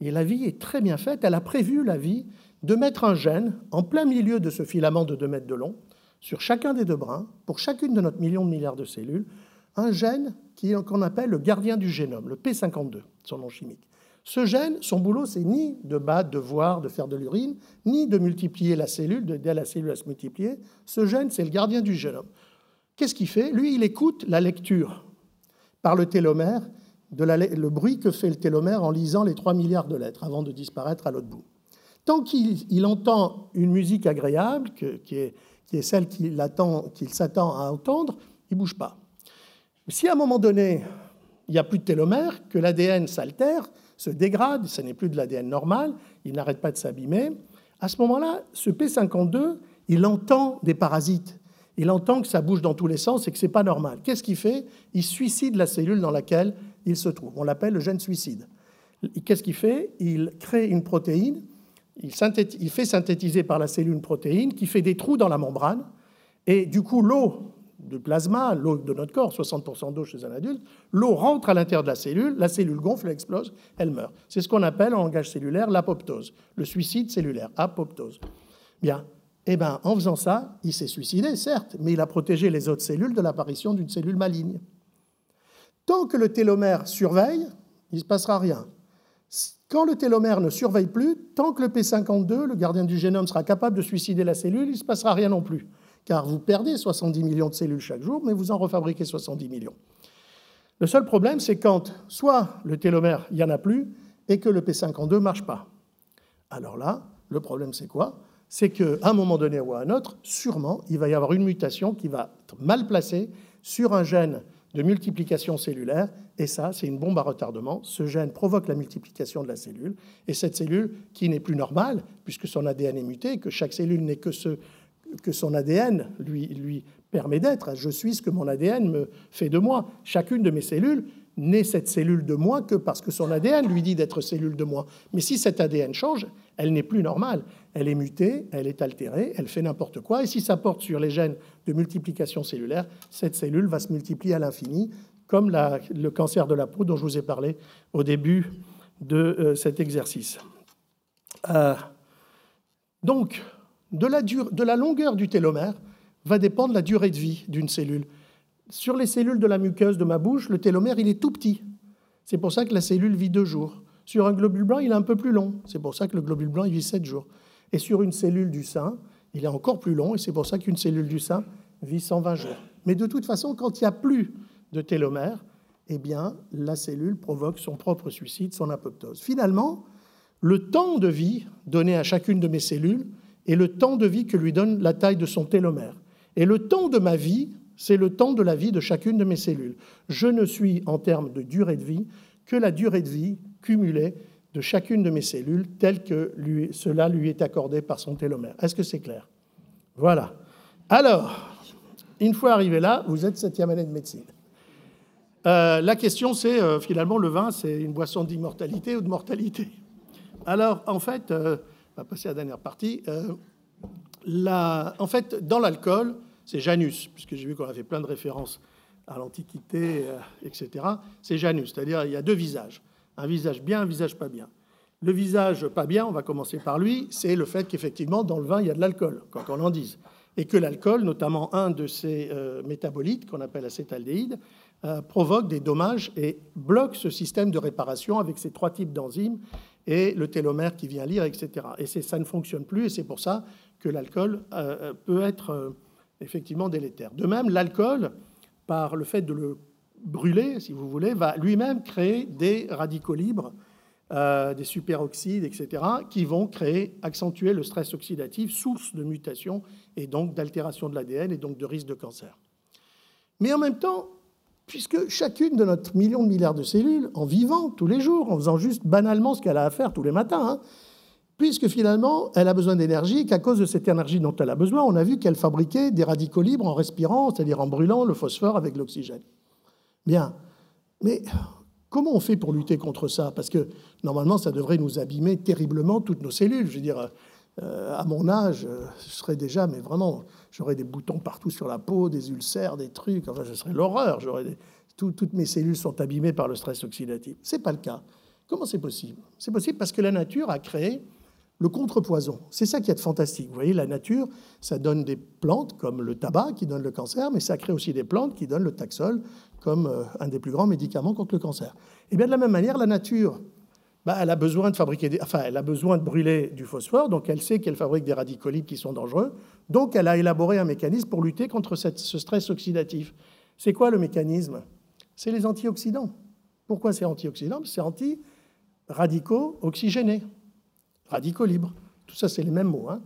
Et la vie est très bien faite. Elle a prévu, la vie, de mettre un gène en plein milieu de ce filament de 2 mètres de long, sur chacun des deux brins, pour chacune de notre million de milliards de cellules, un gène qu'on appelle le gardien du génome, le P52, son nom chimique. Ce gène, son boulot, c'est ni de battre, de voir, de faire de l'urine, ni de multiplier la cellule, d'aider la cellule à se multiplier. Ce gène, c'est le gardien du génome. Qu'est-ce qu'il fait? Lui, il écoute la lecture par le télomère, le bruit que fait le télomère en lisant les 3 milliards de lettres avant de disparaître à l'autre bout. Tant qu'il entend une musique agréable, qui, est, qui, est, celle qu'il s'attend à entendre, il ne bouge pas. Si à un moment donné, il n'y a plus de télomère, que l'ADN s'altère, se dégrade, ce n'est plus de l'ADN normal, il n'arrête pas de s'abîmer, à ce moment-là, ce P52, il entend des parasites il entend que ça bouge dans tous les sens et que ce n'est pas normal. Qu'est-ce qu'il fait? Il suicide la cellule dans laquelle il se trouve. On l'appelle le gène suicide. Qu'est-ce qu'il fait? Il crée une protéine, il, il, fait synthétiser par la cellule une protéine qui fait des trous dans la membrane, et du coup l'eau de plasma, l'eau de notre corps, 60% d'eau chez un adulte, l'eau rentre à l'intérieur de la cellule, la cellule gonfle, elle explose, elle meurt. C'est ce qu'on appelle en langage cellulaire l'apoptose, le suicide cellulaire, apoptose. Bien. Eh bien, en faisant ça, il s'est suicidé, certes, mais il a protégé les autres cellules de l'apparition d'une cellule maligne. Tant que le télomère surveille, il ne se passera rien. Quand le télomère ne surveille plus, tant que le P52, le gardien du génome, sera capable de suicider la cellule, il ne se passera rien non plus. Car vous perdez 70 millions de cellules chaque jour, mais vous en refabriquez 70 millions. Le seul problème, c'est quand soit le télomère, il n'y en a plus, et que le P52 ne marche pas. Alors là, le problème, c'est quoi? C'est qu'à un moment donné ou à un autre, sûrement, il va y avoir une mutation qui va être mal placée sur un gène de multiplication cellulaire, et ça, c'est une bombe à retardement. Ce gène provoque la multiplication de la cellule, et cette cellule, qui n'est plus normale, puisque son ADN est muté, que chaque cellule n'est que ce que son ADN lui, lui permet d'être. Je suis ce que mon ADN me fait de moi. Chacune de mes cellules n'est cette cellule de moi que parce que son ADN lui dit d'être cellule de moi. Mais si cet ADN change, elle n'est plus normale. Elle est mutée, elle est altérée, elle fait n'importe quoi. Et si ça porte sur les gènes de multiplication cellulaire, cette cellule va se multiplier à l'infini, comme le cancer de la peau dont je vous ai parlé au début de euh, cet exercice. Euh, donc, de la, longueur du télomère va dépendre la durée de vie d'une cellule. Sur les cellules de la muqueuse de ma bouche, le télomère, il est tout petit. C'est pour ça que la cellule vit deux jours. Sur un globule blanc, il est un peu plus long. C'est pour ça que le globule blanc, vit sept jours. Et sur une cellule du sein, il est encore plus long, et c'est pour ça qu'une cellule du sein vit 120 jours. Mais de toute façon, quand il n'y a plus de télomère, eh bien, la cellule provoque son propre suicide, son apoptose. Finalement, le temps de vie donné à chacune de mes cellules est le temps de vie que lui donne la taille de son télomère. Et le temps de ma vie, c'est le temps de la vie de chacune de mes cellules. Je ne suis, en termes de durée de vie, que la durée de vie cumulée de chacune de mes cellules telle que cela lui est accordé par son télomère. Est-ce que c'est clair? Voilà. Alors, une fois arrivé là, vous êtes septième année de médecine. Euh, la question, c'est euh, finalement, le vin, c'est une boisson d'immortalité ou de mortalité? Alors, en fait, euh, on va passer à la dernière partie. en fait, dans l'alcool, c'est Janus, puisque j'ai vu qu'on avait plein de références à l'Antiquité, etc. C'est Janus, c'est-à-dire il y a deux visages. Un visage bien, un visage pas bien. Le visage pas bien, on va commencer par lui, c'est le fait qu'effectivement, dans le vin, il y a de l'alcool, quoi qu'on en dise. Et que l'alcool, notamment un de ces euh, métabolites qu'on appelle acétaldéhyde, euh, provoque des dommages et bloque ce système de réparation avec ces trois types d'enzymes et le télomère qui vient lire, etc. Et ça ne fonctionne plus, et c'est pour ça que l'alcool euh, peut être effectivement délétère. De même, l'alcool, par le fait de le brûler, si vous voulez, va lui-même créer des radicaux libres, euh, des superoxydes, etc., qui vont créer, accentuer le stress oxydatif, source de mutation et donc d'altération de l'ADN et donc de risque de cancer. Mais en même temps, puisque chacune de notre million de milliards de cellules, en vivant tous les jours, en faisant juste banalement ce qu'elle a à faire tous les matins, hein, puisque finalement, elle a besoin d'énergie, qu'à cause de cette énergie dont elle a besoin, on a vu qu'elle fabriquait des radicaux libres en respirant, c'est-à-dire en brûlant le phosphore avec l'oxygène. Bien. Mais comment on fait pour lutter contre ça? Parce que normalement, ça devrait nous abîmer terriblement toutes nos cellules. Je veux dire, euh, à mon âge, euh, je serais déjà, mais vraiment, j'aurais des boutons partout sur la peau, des ulcères, des trucs. Enfin, ce serait l'horreur. J'aurais toutes mes cellules sont abîmées par le stress oxydatif. C'est pas le cas. Comment c'est possible? C'est possible parce que la nature a créé le contrepoison. C'est ça qui est fantastique. Vous voyez, la nature, ça donne des plantes comme le tabac qui donne le cancer, mais ça crée aussi des plantes qui donnent le taxol comme euh, un des plus grands médicaments contre le cancer. Et bien de la même manière, la nature, bah, elle a besoin de brûler du phosphore, donc elle sait qu'elle fabrique des radicaux libres qui sont dangereux, donc elle a élaboré un mécanisme pour lutter contre ce stress oxydatif. C'est quoi le mécanisme? C'est les antioxydants. Pourquoi c'est antioxydant? C'est anti-radicaux oxygénés radicaux libres. Tout ça, c'est les mêmes mots. Hein.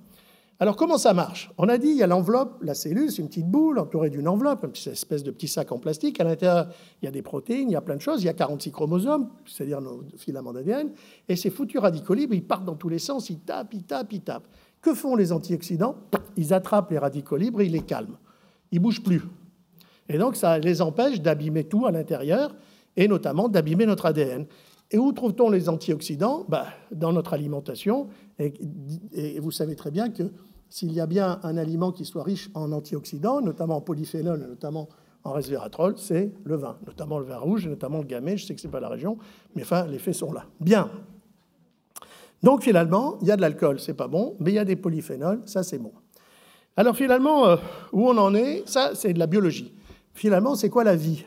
Alors, comment ça marche? On a dit, il y a l'enveloppe, la cellule, c'est une petite boule entourée d'une enveloppe, une espèce de petit sac en plastique. À l'intérieur, il y a des protéines, il y a plein de choses. Il y a 46 chromosomes, c'est-à-dire nos filaments d'ADN. Et ces foutus radicaux libres, ils partent dans tous les sens, ils tapent, ils tapent, ils tapent. Que font les antioxydants? Ils attrapent les radicaux libres et ils les calment. Ils bougent plus. Et donc, ça les empêche d'abîmer tout à l'intérieur, et notamment d'abîmer notre ADN. Et où trouve-t-on les antioxydants? Bah, Dans notre alimentation. Et, vous savez très bien que s'il y a bien un aliment qui soit riche en antioxydants, notamment en polyphénol, notamment en resveratrol, c'est le vin, notamment le vin rouge, et notamment le gamay. Je sais que ce n'est pas la région, mais enfin, les faits sont là. Bien. Donc finalement, il y a de l'alcool, c'est pas bon, mais il y a des polyphénols, ça c'est bon. Alors finalement, euh, où on en est, ça c'est de la biologie. Finalement, c'est quoi la vie?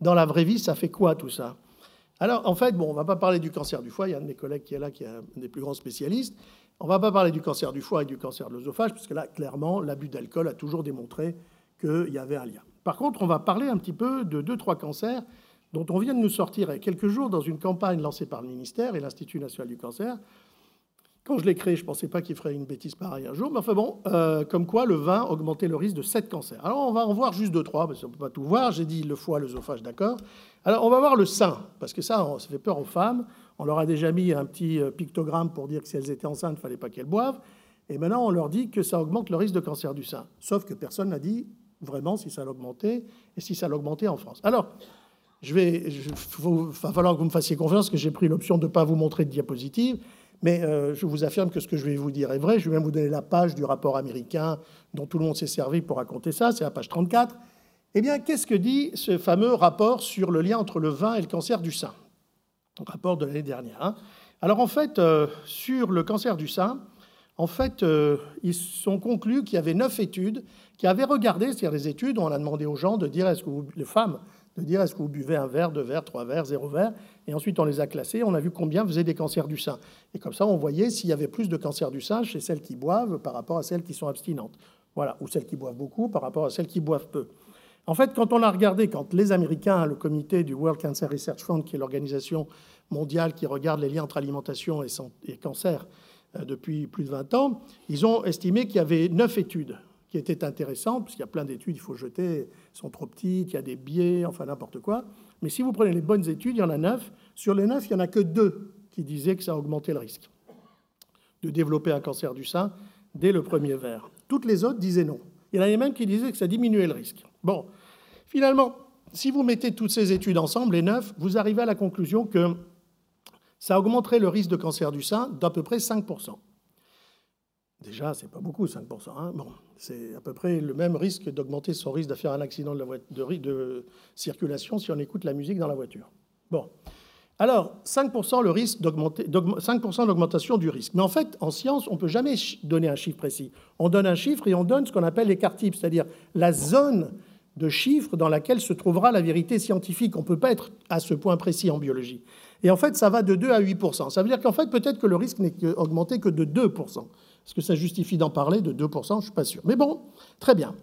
Dans la vraie vie, ça fait quoi tout ça? Alors en fait, bon, on ne va pas parler du cancer du foie, il y a un de mes collègues qui est là, qui est un des plus grands spécialistes. On ne va pas parler du cancer du foie et du cancer de l'œsophage, parce que là, clairement, l'abus d'alcool a toujours démontré qu'il y avait un lien. Par contre, on va parler un petit peu de deux, trois cancers dont on vient de nous sortir quelques jours dans une campagne lancée par le ministère et l'Institut national du cancer. Quand je l'ai créé, je ne pensais pas qu'il ferait une bêtise pareille un jour, mais enfin bon, euh, comme quoi le vin augmentait le risque de sept cancers. Alors on va en voir juste deux, trois, parce qu'on ne peut pas tout voir. J'ai dit le foie, l'œsophage, d'accord. Alors on va voir le sein, parce que ça, ça fait peur aux femmes. On leur a déjà mis un petit euh, pictogramme pour dire que si elles étaient enceintes, il ne fallait pas qu'elles boivent. Et maintenant, on leur dit que ça augmente le risque de cancer du sein. Sauf que personne n'a dit vraiment si ça l'augmentait et si ça l'augmentait en France. Alors, je vais, il va falloir que vous me fassiez confiance que j'ai pris l'option de ne pas vous montrer de diapositive, mais euh, je vous affirme que ce que je vais vous dire est vrai. Je vais même vous donner la page du rapport américain dont tout le monde s'est servi pour raconter ça, c'est la page 34. Eh bien, qu'est-ce que dit ce fameux rapport sur le lien entre le vin et le cancer du sein? Rapport de l'année dernière. Hein. Alors, en fait, euh, sur le cancer du sein, en fait, euh, ils sont conclus qu'il y avait neuf études qui avaient regardé, c'est-à-dire des études où on a demandé aux gens de dire, est-ce que vous, les femmes, de dire est-ce que vous buvez un verre, deux verres, trois verres, zéro verre, et ensuite on les a classés, on a vu combien faisaient des cancers du sein. Et comme ça, on voyait s'il y avait plus de cancers du sein chez celles qui boivent par rapport à celles qui sont abstinentes. Voilà, ou celles qui boivent beaucoup par rapport à celles qui boivent peu. En fait, quand on a regardé, quand les Américains, le comité du World Cancer Research Fund, qui est l'organisation mondiale qui regarde les liens entre alimentation et, cancer, euh, depuis plus de 20 ans, ils ont estimé qu'il y avait neuf études qui étaient intéressantes, parce qu'il y a plein d'études, il faut jeter, sont trop petites, il y a des biais, enfin n'importe quoi. Mais si vous prenez les bonnes études, il y en a neuf. Sur les neuf, il n'y en a que deux qui disaient que ça augmentait le risque de développer un cancer du sein dès le premier verre. Toutes les autres disaient non. Il y en a même qui disaient que ça diminuait le risque. Bon, finalement, si vous mettez toutes ces études ensemble, les neuf, vous arrivez à la conclusion que ça augmenterait le risque de cancer du sein d'à peu près 5%. Déjà, c'est pas beaucoup, 5%. Hein. bon, c'est à peu près le même risque d'augmenter son risque de faire un accident de, circulation si on écoute la musique dans la voiture. Bon. Alors, 5% le risque d'augmenter, 5% d'augmentation du risque. Mais en fait, en science, on ne peut jamais donner un chiffre précis. On donne un chiffre et on donne ce qu'on appelle l'écart type, c'est-à-dire la zone de chiffres dans laquelle se trouvera la vérité scientifique. On ne peut pas être à ce point précis en biologie. Et en fait, ça va de 2 à 8 Ça veut dire qu'en fait, peut-être que le risque n'est augmenté que de 2 Est-ce que ça justifie d'en parler de 2 Je ne suis pas sûr. Mais bon, très bien.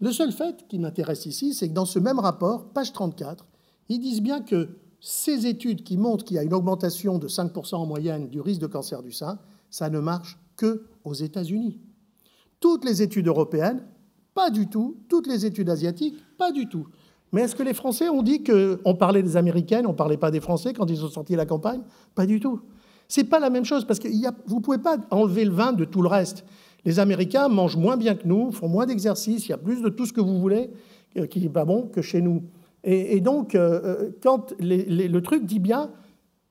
Le seul fait qui m'intéresse ici, c'est que dans ce même rapport, page 34, ils disent bien que ces études qui montrent qu'il y a une augmentation de 5% en moyenne du risque de cancer du sein, ça ne marche que aux États-Unis. Toutes les études européennes, pas du tout. Toutes les études asiatiques, pas du tout. Mais est-ce que les Français ont dit qu'on parlait des Américaines, on ne parlait pas des Français quand ils ont sorti la campagne? Pas du tout. C'est pas la même chose, parce que vous ne pouvez pas enlever le vin de tout le reste. Les Américains mangent moins bien que nous, font moins d'exercice, il y a plus de tout ce que vous voulez euh, qui n'est pas bon que chez nous. Et, donc, euh, euh, quand le truc dit bien,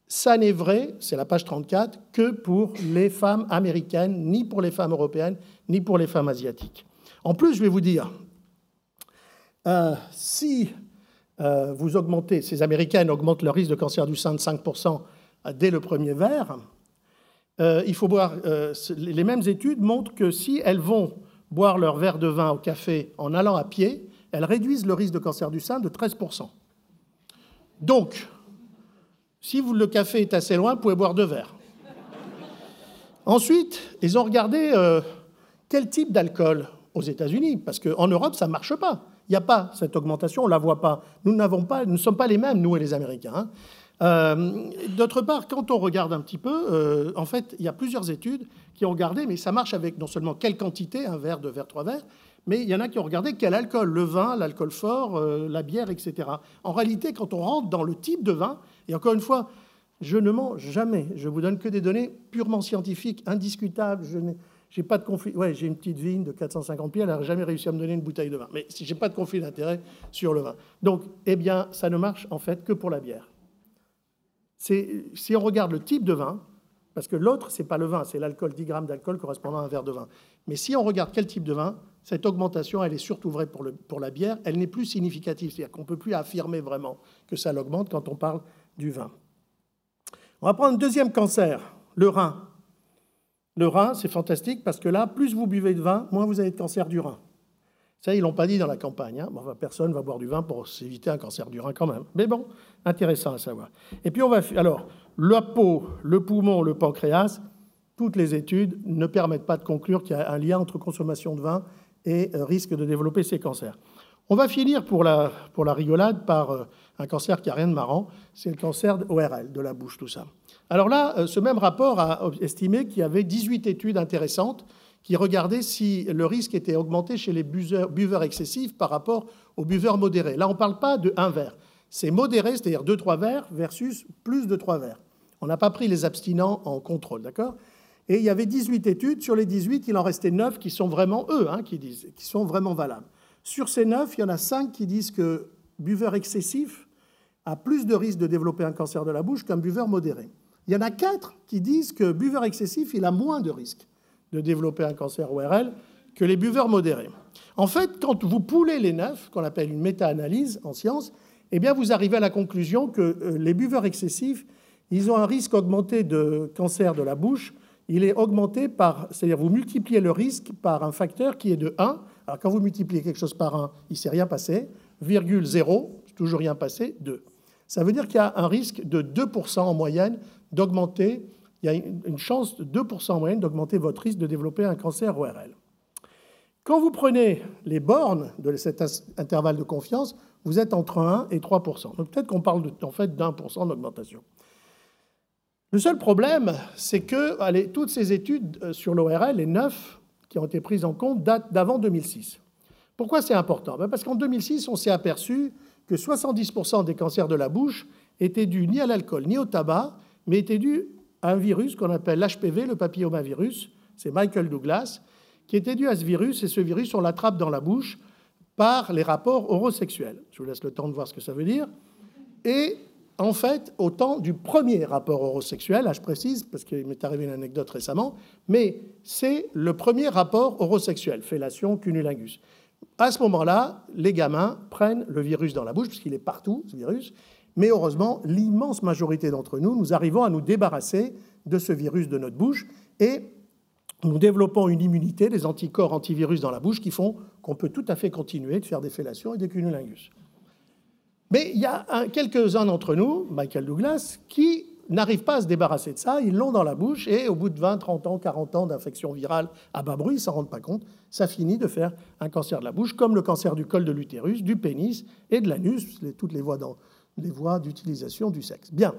ça n'est vrai, c'est la page 34, que pour les femmes américaines, ni pour les femmes européennes, ni pour les femmes asiatiques. En plus, je vais vous dire, euh, si euh, vous augmentez, ces Américaines augmentent le risque de cancer du sein de 5% dès le premier verre, euh, il faut boire. les mêmes études montrent que si elles vont boire leur verre de vin au café en allant à pied, elles réduisent le risque de cancer du sein de 13%. Donc, si le café est assez loin, vous pouvez boire deux verres. Ensuite, ils ont regardé quel type d'alcool aux États-Unis, parce qu'en Europe, ça ne marche pas. Il n'y a pas cette augmentation, on ne la voit pas. Nous n'avons pas, nous ne sommes pas les mêmes, nous et les Américains. Hein. Euh, d'autre part, quand on regarde un petit peu, euh, en fait, il y a plusieurs études qui ont regardé, mais ça marche avec non seulement quelle quantité, un verre, deux verres, trois verres, mais il y en a qui ont regardé quel alcool, le vin, l'alcool fort, euh, la bière, etc. En réalité, quand on rentre dans le type de vin, et encore une fois, je ne mens jamais, je vous donne que des données purement scientifiques, indiscutables, j'ai pas de conflit. Ouais, j'ai une petite vigne de 450 pieds, elle n'a jamais réussi à me donner une bouteille de vin. Mais si j'ai pas de conflit d'intérêt sur le vin. Donc, eh bien, ça ne marche en fait que pour la bière. Si on regarde le type de vin, parce que l'autre, c'est pas le vin, c'est l'alcool, 10 grammes d'alcool correspondant à un verre de vin. Mais si on regarde quel type de vin, cette augmentation, elle est surtout vraie pour, pour la bière, elle n'est plus significative. C'est-à-dire qu'on ne peut plus affirmer vraiment que ça l'augmente quand on parle du vin. On va prendre un deuxième cancer, le rein. Le rein, c'est fantastique parce que là, plus vous buvez de vin, moins vous avez de cancer du rein. Ça, ils l'ont pas dit dans la campagne. Hein. personne ne va boire du vin pour s'éviter un cancer du rein quand même. Mais bon, intéressant à savoir. Et puis on va... Alors, la peau, le poumon, le pancréas, toutes les études ne permettent pas de conclure qu'il y a un lien entre consommation de vin et euh, risque de développer ces cancers. On va finir pour la, pour la rigolade par euh, un cancer qui n'a rien de marrant, c'est le cancer ORL, de la bouche, tout ça. Alors là, euh, ce même rapport a estimé qu'il y avait 18 études intéressantes qui regardaient si le risque était augmenté chez les buveurs, excessifs par rapport aux buveurs modérés. Là, on ne parle pas de un verre. C'est modéré, c'est-à-dire 2-3 verres versus plus de 3 verres. On n'a pas pris les abstinents en contrôle, d'accord? Et il y avait 18 études. Sur les 18, il en restait 9 qui sont vraiment eux, hein, qui, disent, qui sont vraiment valables. Sur ces 9, il y en a 5 qui disent que buveur excessif a plus de risque de développer un cancer de la bouche qu'un buveur modéré. Il y en a 4 qui disent que buveur excessif, il a moins de risque de développer un cancer ORL que les buveurs modérés. En fait, quand vous poulez les neuf, qu'on appelle une méta-analyse en sciences, eh bien, vous arrivez à la conclusion que euh, les buveurs excessifs, ils ont un risque augmenté de cancer de la bouche. Il est augmenté par, c'est-à-dire vous multipliez le risque par un facteur qui est de 1. Alors quand vous multipliez quelque chose par 1, il ne s'est rien passé. Virgule 0, toujours rien passé, 2. Ça veut dire qu'il y a un risque de 2% en moyenne d'augmenter il y a une chance de 2% en moyenne d'augmenter votre risque de développer un cancer ORL. Quand vous prenez les bornes de cet intervalle de confiance, vous êtes entre 1 et 3%. Donc peut-être qu'on parle en fait d'un pour cent d'augmentation. Le seul problème, c'est que toutes ces études euh, sur l'ORL, les 9 qui ont été prises en compte, datent d'avant 2006. Pourquoi c'est important? Ben, Parce qu'en 2006, on s'est aperçu que 70% des cancers de la bouche étaient dus ni à l'alcool ni au tabac, mais étaient dus un virus qu'on appelle l'HPV, le papillomavirus, c'est Michael Douglas, qui était dû à ce virus, et ce virus, on l'attrape dans la bouche par les rapports horosexuels. Je vous laisse le temps de voir ce que ça veut dire. Et en fait, au temps du premier rapport horosexuel, là je précise, parce qu'il m'est arrivé une anecdote récemment, mais c'est le premier rapport horosexuel, fellation, cunnilingus. À ce moment-là, les gamins prennent le virus dans la bouche, puisqu'il est partout, ce virus, mais heureusement, l'immense majorité d'entre nous, nous arrivons à nous débarrasser de ce virus de notre bouche et nous développons une immunité, des anticorps antivirus dans la bouche qui font qu'on peut tout à fait continuer de faire des fellations et des cunnilingus. Mais il y a quelques-uns d'entre nous, Michael Douglas, qui n'arrivent pas à se débarrasser de ça, ils l'ont dans la bouche, et au bout de 20, 30 ans, 40 ans d'infection virale à bas bruit, ils ne s'en rendent pas compte, ça finit de faire un cancer de la bouche, comme le cancer du col de l'utérus, du pénis et de l'anus, toutes les voies dans, les voies d'utilisation du sexe. Bien.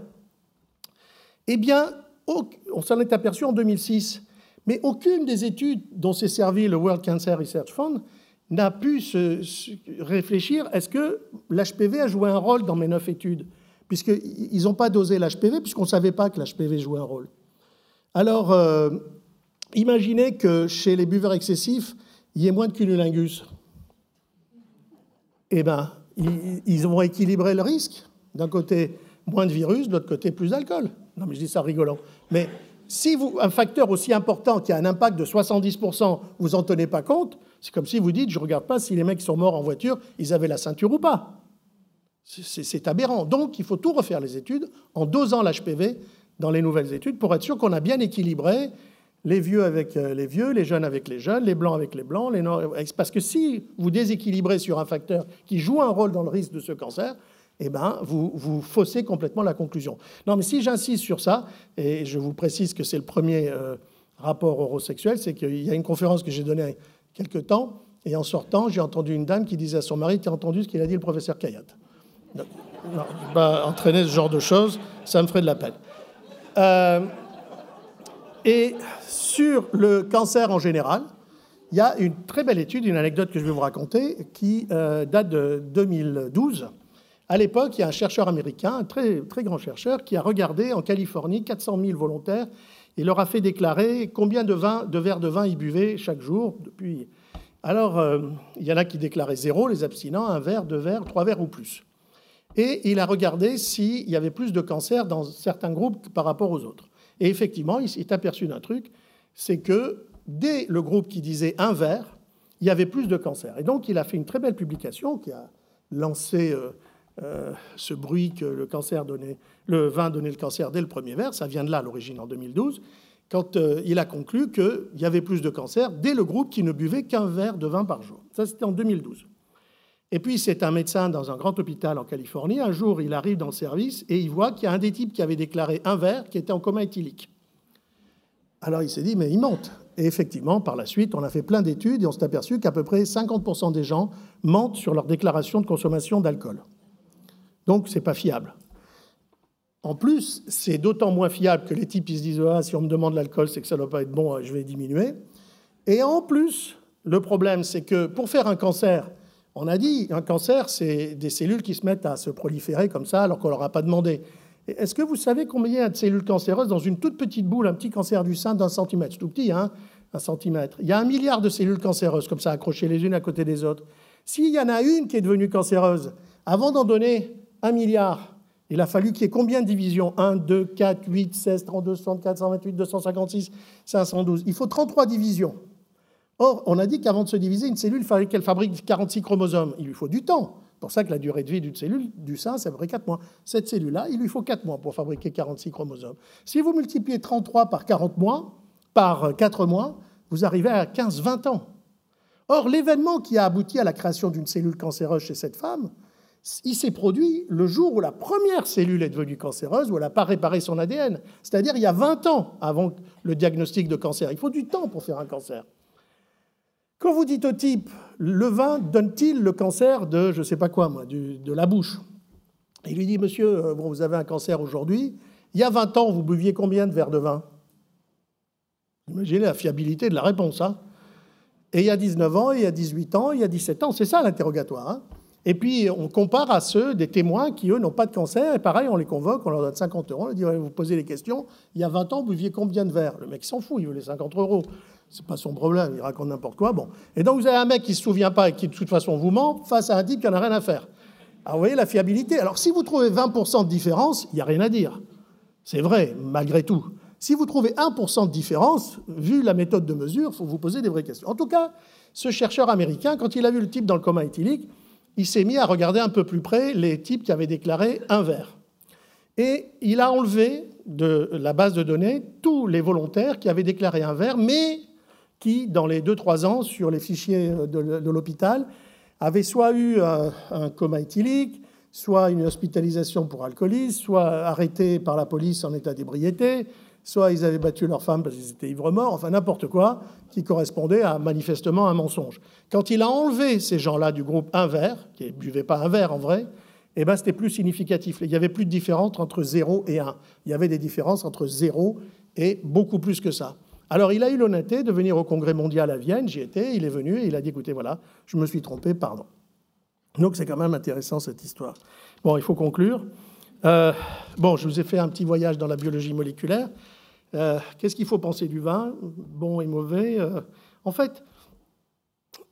Eh bien, on s'en est aperçu en 2006, mais aucune des études dont s'est servi le World Cancer Research Fund n'a pu se, réfléchir est-ce que l'HPV a joué un rôle dans mes neuf études Puisqu'ils n'ont pas dosé l'HPV, puisqu'on ne savait pas que l'HPV jouait un rôle. Alors, euh, imaginez que chez les buveurs excessifs, il y ait moins de cunnilingus. Eh bien, ils vont équilibrer le risque. D'un côté, moins de virus, de l'autre côté, plus d'alcool. Non, mais je dis ça rigolant. Mais si un facteur aussi important qui a un impact de 70%, vous en tenez pas compte, c'est comme si vous dites, je ne regarde pas si les mecs sont morts en voiture, ils avaient la ceinture ou pas. C'est aberrant. Donc, il faut tout refaire les études en dosant l'HPV dans les nouvelles études pour être sûr qu'on a bien équilibré les vieux avec euh, les vieux, les jeunes avec les jeunes, les blancs avec les blancs, les noirs. Parce que si vous déséquilibrez sur un facteur qui joue un rôle dans le risque de ce cancer, eh ben, vous, vous faussez complètement la conclusion. Non, mais si j'insiste sur ça, et je vous précise que c'est le premier euh, rapport horosexuel, c'est qu'il y a une conférence que j'ai donnée il y a quelques temps, et en sortant, j'ai entendu une dame qui disait à son mari, tu as entendu ce qu'il a dit le professeur Kayat? Non, pas entraîner ce genre de choses, ça me ferait de la peine. Euh, et sur le cancer en général, il y a une très belle étude, une anecdote que je vais vous raconter, qui euh, date de 2012 à l'époque, il y a un chercheur américain, un très, très grand chercheur, qui a regardé en Californie 400 000 volontaires et leur a fait déclarer combien de, verres de vin ils buvaient chaque jour. Depuis... Alors, euh, il y en a qui déclaraient zéro, les abstinents, un verre, deux verres, trois verres ou plus. Et il a regardé s'il y avait plus de cancer dans certains groupes par rapport aux autres. Et effectivement, il s'est aperçu d'un truc, c'est que dès le groupe qui disait un verre, il y avait plus de cancer. Et donc, il a fait une très belle publication qui a lancé... Euh, ce bruit que le, cancer donnait, le vin donnait le cancer dès le premier verre. Ça vient de là, l'origine, en 2012, quand il a conclu qu'il y avait plus de cancer dès le groupe qui ne buvait qu'un verre de vin par jour. Ça, c'était en 2012. Et puis, c'est un médecin dans un grand hôpital en Californie. Un jour, il arrive dans le service et il voit qu'il y a un des types qui avait déclaré un verre qui était en coma éthylique. Alors, il s'est dit, mais il mente. Et effectivement, par la suite, on a fait plein d'études et on s'est aperçu qu'à peu près 50% des gens mentent sur leur déclaration de consommation d'alcool. Donc, ce n'est pas fiable. En plus, c'est d'autant moins fiable que les types ils se disent ah, si on me demande l'alcool, c'est que ça ne doit pas être bon, je vais diminuer. Et en plus, le problème, c'est que pour faire un cancer, on a dit, un cancer, c'est des cellules qui se mettent à se proliférer comme ça alors qu'on ne leur a pas demandé. Est-ce que vous savez combien y a de cellules cancéreuses dans une toute petite boule, un petit cancer du sein d'un centimètre? Tout petit, hein, un centimètre. Il y a un milliard de cellules cancéreuses comme ça, accrochées les unes à côté des autres. S'il y en a une qui est devenue cancéreuse, avant d'en donner un milliard, il a fallu qu'il y ait combien de divisions? 1, 2, 4, 8, 16, 32, 64, 128, 256, 512. Il faut 33 divisions. Or, on a dit qu'avant de se diviser, une cellule, il fallait qu'elle fabrique 46 chromosomes. Il lui faut du temps. C'est pour ça que la durée de vie d'une cellule, du sein, c'est à peu près 4 mois. Cette cellule-là, il lui faut 4 mois pour fabriquer 46 chromosomes. Si vous multipliez 33 par 40 mois, par 4 mois, vous arrivez à 15-20 ans. Or, l'événement qui a abouti à la création d'une cellule cancéreuse chez cette femme, il s'est produit le jour où la première cellule est devenue cancéreuse, où elle n'a pas réparé son ADN. C'est-à-dire il y a 20 ans avant le diagnostic de cancer. Il faut du temps pour faire un cancer. Quand vous dites au type, le vin donne-t-il le cancer de, je ne sais pas quoi, moi, de la bouche? Il lui dit, monsieur, euh, bon, vous avez un cancer aujourd'hui, il y a 20 ans, vous buviez combien de verres de vin? Imaginez la fiabilité de la réponse. Hein et il y a 19 ans, il y a 18 ans, il y a 17 ans, c'est ça l'interrogatoire. Hein et puis on compare à ceux des témoins qui, eux, n'ont pas de cancer. Et pareil, on les convoque, on leur donne 50 euros, on leur dit, vous posez les questions, il y a 20 ans, vous buviez combien de verres? Le mec s'en fout, il veut les 50 euros c'est pas son problème, il raconte n'importe quoi. Bon. Et donc vous avez un mec qui ne se souvient pas et qui de toute façon vous ment face à un type qui n'en a rien à faire. Alors vous voyez la fiabilité. Alors si vous trouvez 20% de différence, il n'y a rien à dire. C'est vrai, malgré tout. Si vous trouvez 1% de différence, vu la méthode de mesure, il faut vous poser des vraies questions. En tout cas, ce chercheur américain, quand il a vu le type dans le coma éthylique, il s'est mis à regarder un peu plus près les types qui avaient déclaré un verre. Et il a enlevé de la base de données tous les volontaires qui avaient déclaré un verre, mais qui, dans les 2-3 ans, sur les fichiers de, l'hôpital, avaient soit eu un, coma éthylique, soit une hospitalisation pour alcoolisme, soit arrêtés par la police en état d'ébriété, soit ils avaient battu leur femme parce qu'ils étaient ivres-morts, enfin n'importe quoi, qui correspondait à manifestement un mensonge. Quand il a enlevé ces gens-là du groupe un verre, qui ne buvaient pas un verre en vrai, eh ben, c'était plus significatif. Il n'y avait plus de différence entre 0 et 1. Il y avait des différences entre 0 et beaucoup plus que ça. Alors il a eu l'honnêteté de venir au Congrès mondial à Vienne, j'y étais, il est venu et il a dit écoutez, voilà, je me suis trompé, pardon. Donc c'est quand même intéressant cette histoire. Bon, il faut conclure. Euh, bon, je vous ai fait un petit voyage dans la biologie moléculaire. Euh, qu'est-ce qu'il faut penser du vin Bon et mauvais euh, En fait,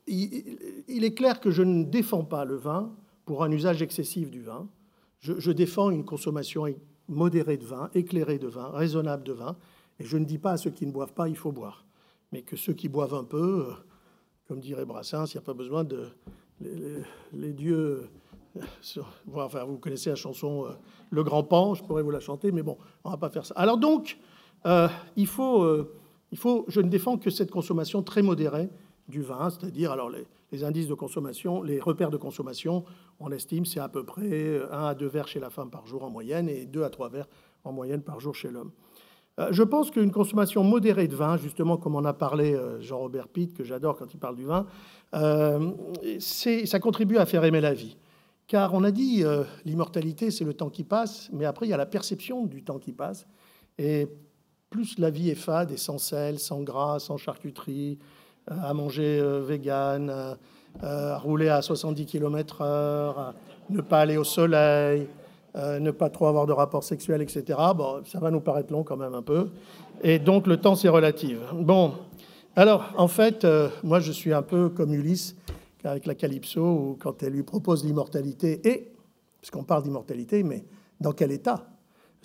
il, est clair que je ne défends pas le vin pour un usage excessif du vin. je défends une consommation modérée de vin, éclairée de vin, raisonnable de vin, et je ne dis pas à ceux qui ne boivent pas, il faut boire. Mais que ceux qui boivent un peu, euh, comme dirait Brassens, il n'y a pas besoin de. Les, dieux. Enfin, vous connaissez la chanson Le Grand Pan, je pourrais vous la chanter, mais bon, on ne va pas faire ça. Alors donc, il, faut, il faut. Je ne défends que cette consommation très modérée du vin, c'est-à-dire alors les, indices de consommation, les repères de consommation, on estime c'est à peu près 1 à 2 verres chez la femme par jour en moyenne et 2 à 3 verres en moyenne par jour chez l'homme. Euh, je pense qu'une consommation modérée de vin, justement comme en a parlé euh, Jean-Robert Pitt, que j'adore quand il parle du vin, euh, ça contribue à faire aimer la vie. Car on a dit, l'immortalité, c'est le temps qui passe, mais après, il y a la perception du temps qui passe. Et plus la vie est fade et sans sel, sans gras, sans charcuterie, à manger vegan, à rouler à 70 km/h, ne pas aller au soleil, euh, ne pas trop avoir de rapports sexuels, etc. Bon, ça va nous paraître long quand même un peu. Et donc le temps, c'est relatif. Bon, alors en fait, euh, moi je suis un peu comme Ulysse avec la Calypso, quand elle lui propose l'immortalité, et, puisqu'on parle d'immortalité, mais dans quel état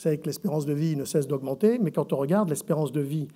Vous savez que l'espérance de vie ne cesse d'augmenter, mais quand on regarde, l'espérance de vie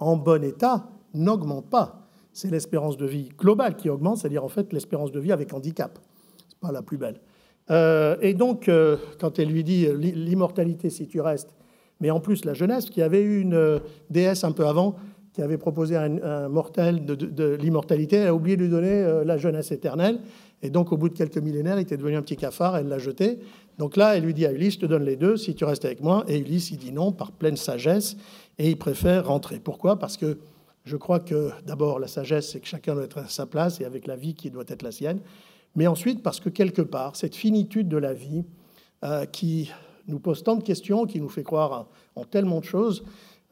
en bon état n'augmente pas. C'est l'espérance de vie globale qui augmente, c'est-à-dire en fait l'espérance de vie avec handicap. C'est pas la plus belle. Euh, et donc, euh, quand elle lui dit l'immortalité si tu restes, mais en plus la jeunesse, qui avait eu une déesse un peu avant, qui avait proposé à un, mortel de, l'immortalité, elle a oublié de lui donner la jeunesse éternelle. Et donc, au bout de quelques millénaires, il était devenu un petit cafard, elle l'a jeté. Donc là, elle lui dit à Ulysse, je te donne les deux si tu restes avec moi. Et Ulysse, il dit non, par pleine sagesse, et il préfère rentrer. Pourquoi? Parce que je crois que d'abord, la sagesse, c'est que chacun doit être à sa place et avec la vie qui doit être la sienne. Mais ensuite, parce que quelque part, cette finitude de la vie euh, qui nous pose tant de questions, qui nous fait croire en tellement de choses,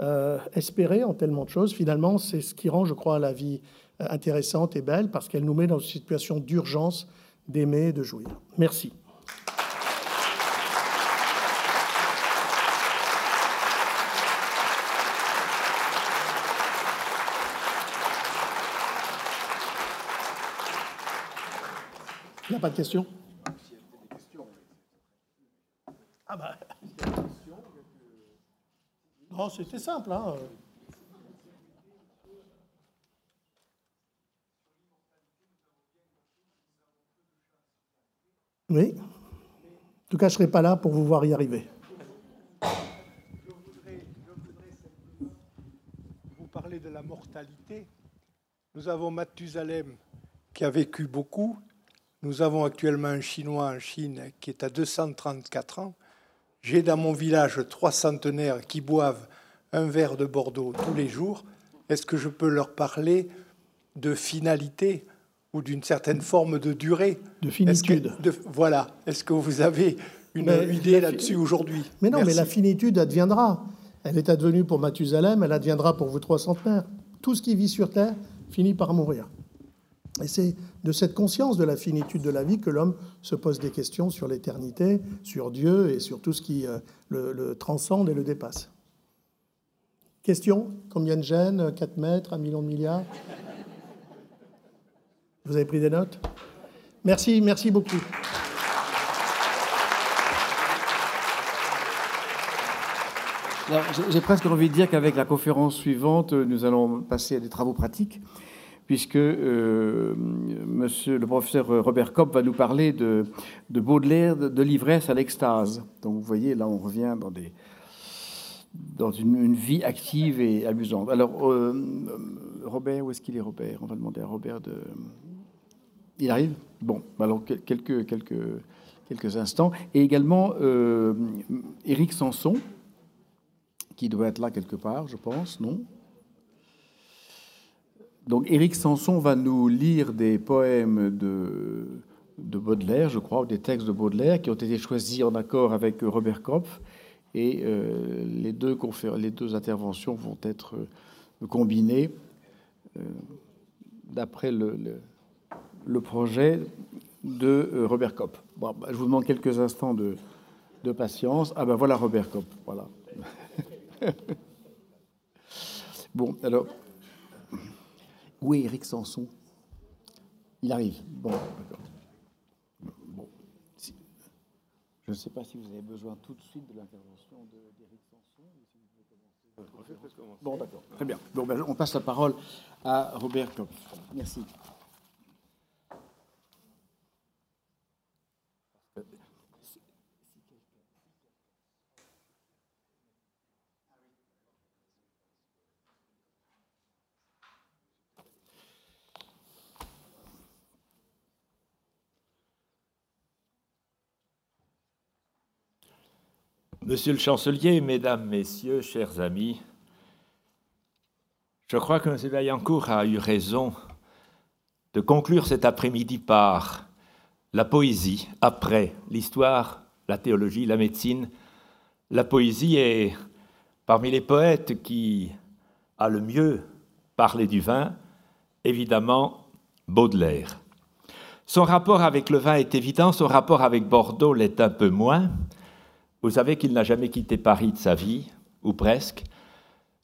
euh, espérer en tellement de choses, finalement, c'est ce qui rend, je crois, la vie euh, intéressante et belle, parce qu'elle nous met dans une situation d'urgence d'aimer et de jouir. Merci. Pas de questions Ah bah. Non, c'était simple. Hein. Oui. En tout cas, je ne serai pas là pour vous voir y arriver. Je voudrais, vous parler de la mortalité. Nous avons Mathusalem qui a vécu beaucoup, nous avons actuellement un Chinois en Chine qui est à 234 ans. J'ai dans mon village trois centenaires qui boivent un verre de Bordeaux tous les jours. Est-ce que je peux leur parler de finalité ou d'une certaine forme de durée? De finitude. voilà. Est-ce que vous avez une idée là-dessus aujourd'hui? Mais non, mais la finitude adviendra. Elle est advenue pour Mathusalem, elle adviendra pour vous trois centenaires. Tout ce qui vit sur Terre finit par mourir. Et c'est de cette conscience de la finitude de la vie que l'homme se pose des questions sur l'éternité, sur Dieu et sur tout ce qui euh, le, transcende et le dépasse. Question Combien de gènes 4 mètres, 1 million de milliards? Vous avez pris des notes? Merci, merci beaucoup. J'ai presque envie de dire qu'avec la conférence suivante, nous allons passer à des travaux pratiques puisque euh, monsieur le professeur Robert Kopp va nous parler de, Baudelaire, de, l'ivresse à l'extase. Donc vous voyez, là on revient dans, des, dans une, vie active et amusante. Alors, euh, Robert, où est-ce qu'il est Robert? On va demander à Robert de... Il arrive? Bon, alors quelques, quelques, quelques instants. Et également euh, Éric Sanson, qui doit être là quelque part, je pense, non? Donc Éric Sanson va nous lire des poèmes de, de Baudelaire, je crois, ou des textes de Baudelaire qui ont été choisis en accord avec Robert Kopf. Et euh, les, deux les deux interventions vont être euh, combinées euh, d'après le, le, projet de Robert Kopp. Bon, bah, je vous demande quelques instants de, de patience. Ah ben voilà Robert Kopp, voilà. (laughs) bon, alors où est Eric Sanson? Il arrive. Bon, Bon. Je ne sais pas si vous avez besoin tout de suite de l'intervention d'Eric Sanson. Bon, d'accord. Très bien. Bon, ben, on passe la parole à Robert Kopf. Merci. Monsieur le chancelier, mesdames, messieurs, chers amis, je crois que M. Vaillancourt a eu raison de conclure cet après-midi par la poésie, après l'histoire, la théologie, la médecine. La poésie est parmi les poètes qui a le mieux parlé du vin, évidemment Baudelaire. Son rapport avec le vin est évident, son rapport avec Bordeaux l'est un peu moins. Vous savez qu'il n'a jamais quitté Paris de sa vie, ou presque.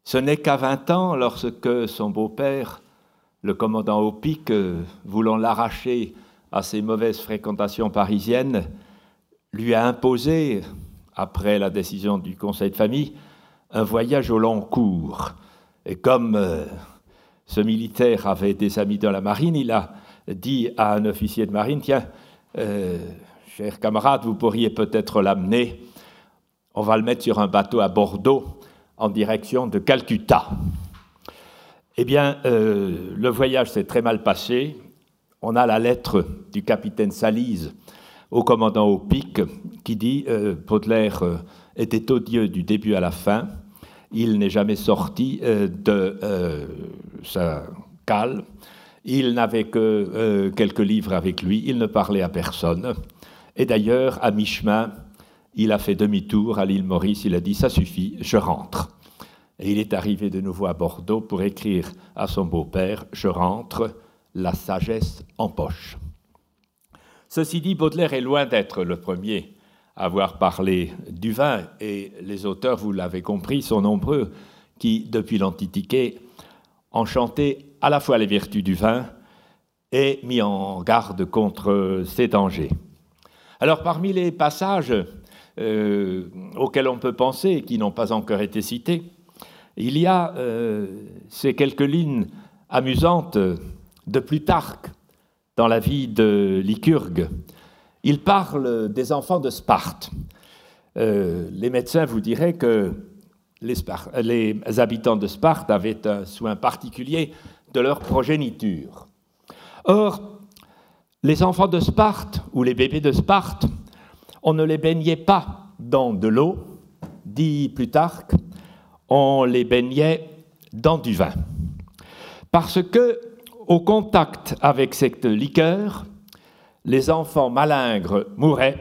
Ce n'est qu'à 20 ans, lorsque son beau-père, le commandant Opic, voulant l'arracher à ses mauvaises fréquentations parisiennes, lui a imposé, après la décision du conseil de famille, un voyage au long cours. Et comme euh, ce militaire avait des amis dans la marine, il a dit à un officier de marine, tiens, euh, chers camarades, vous pourriez peut-être l'amener. On va le mettre sur un bateau à Bordeaux en direction de Calcutta. Eh bien, euh, le voyage s'est très mal passé. On a la lettre du capitaine Salise au commandant au qui dit euh, Baudelaire euh, était odieux du début à la fin. Il n'est jamais sorti euh, de sa cale. Il n'avait que quelques livres avec lui. Il ne parlait à personne. Et d'ailleurs, à mi-chemin, il a fait demi-tour à l'île Maurice. Il a dit Ça suffit, je rentre. Et il est arrivé de nouveau à Bordeaux pour écrire à son beau-père Je rentre, la sagesse en poche. Ceci dit, Baudelaire est loin d'être le premier à avoir parlé du vin, et les auteurs, vous l'avez compris, sont nombreux qui, depuis l'Antiquité, ont chanté à la fois les vertus du vin et mis en garde contre ses dangers. Alors, parmi les passages euh, auxquels on peut penser, et qui n'ont pas encore été cités, il y a euh, ces quelques lignes amusantes de Plutarque dans la vie de Lycurgue. Il parle des enfants de Sparte. Euh, les médecins vous diraient que les, les, habitants de Sparte avaient un soin particulier de leur progéniture. Or, les enfants de Sparte ou les bébés de Sparte, on ne les baignait pas dans de l'eau, dit Plutarque, on les baignait dans du vin. Parce que, au contact avec cette liqueur, les enfants malingres mouraient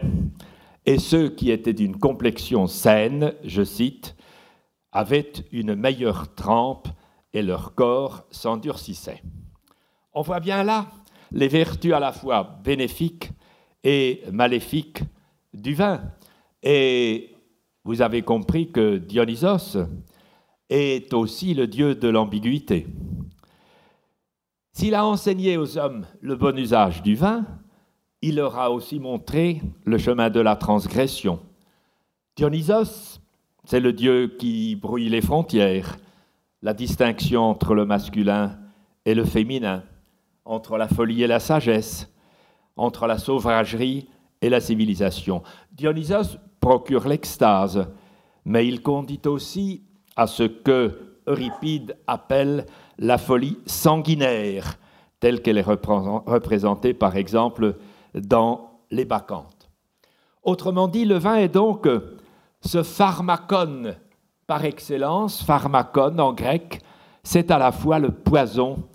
et ceux qui étaient d'une complexion saine, je cite, avaient une meilleure trempe et leur corps s'endurcissait. On voit bien là les vertus à la fois bénéfiques et maléfiques du vin. Et vous avez compris que Dionysos est aussi le dieu de l'ambiguïté. S'il a enseigné aux hommes le bon usage du vin, il leur a aussi montré le chemin de la transgression. Dionysos, c'est le dieu qui brouille les frontières, la distinction entre le masculin et le féminin, entre la folie et la sagesse, entre la sauvagerie et la civilisation. Dionysos procure l'extase, mais il conduit aussi à ce que Euripide appelle la folie sanguinaire, telle qu'elle est représentée par exemple dans les bacchantes. Autrement dit, le vin est donc ce pharmacon par excellence, pharmacon en grec, c'est à la fois le poison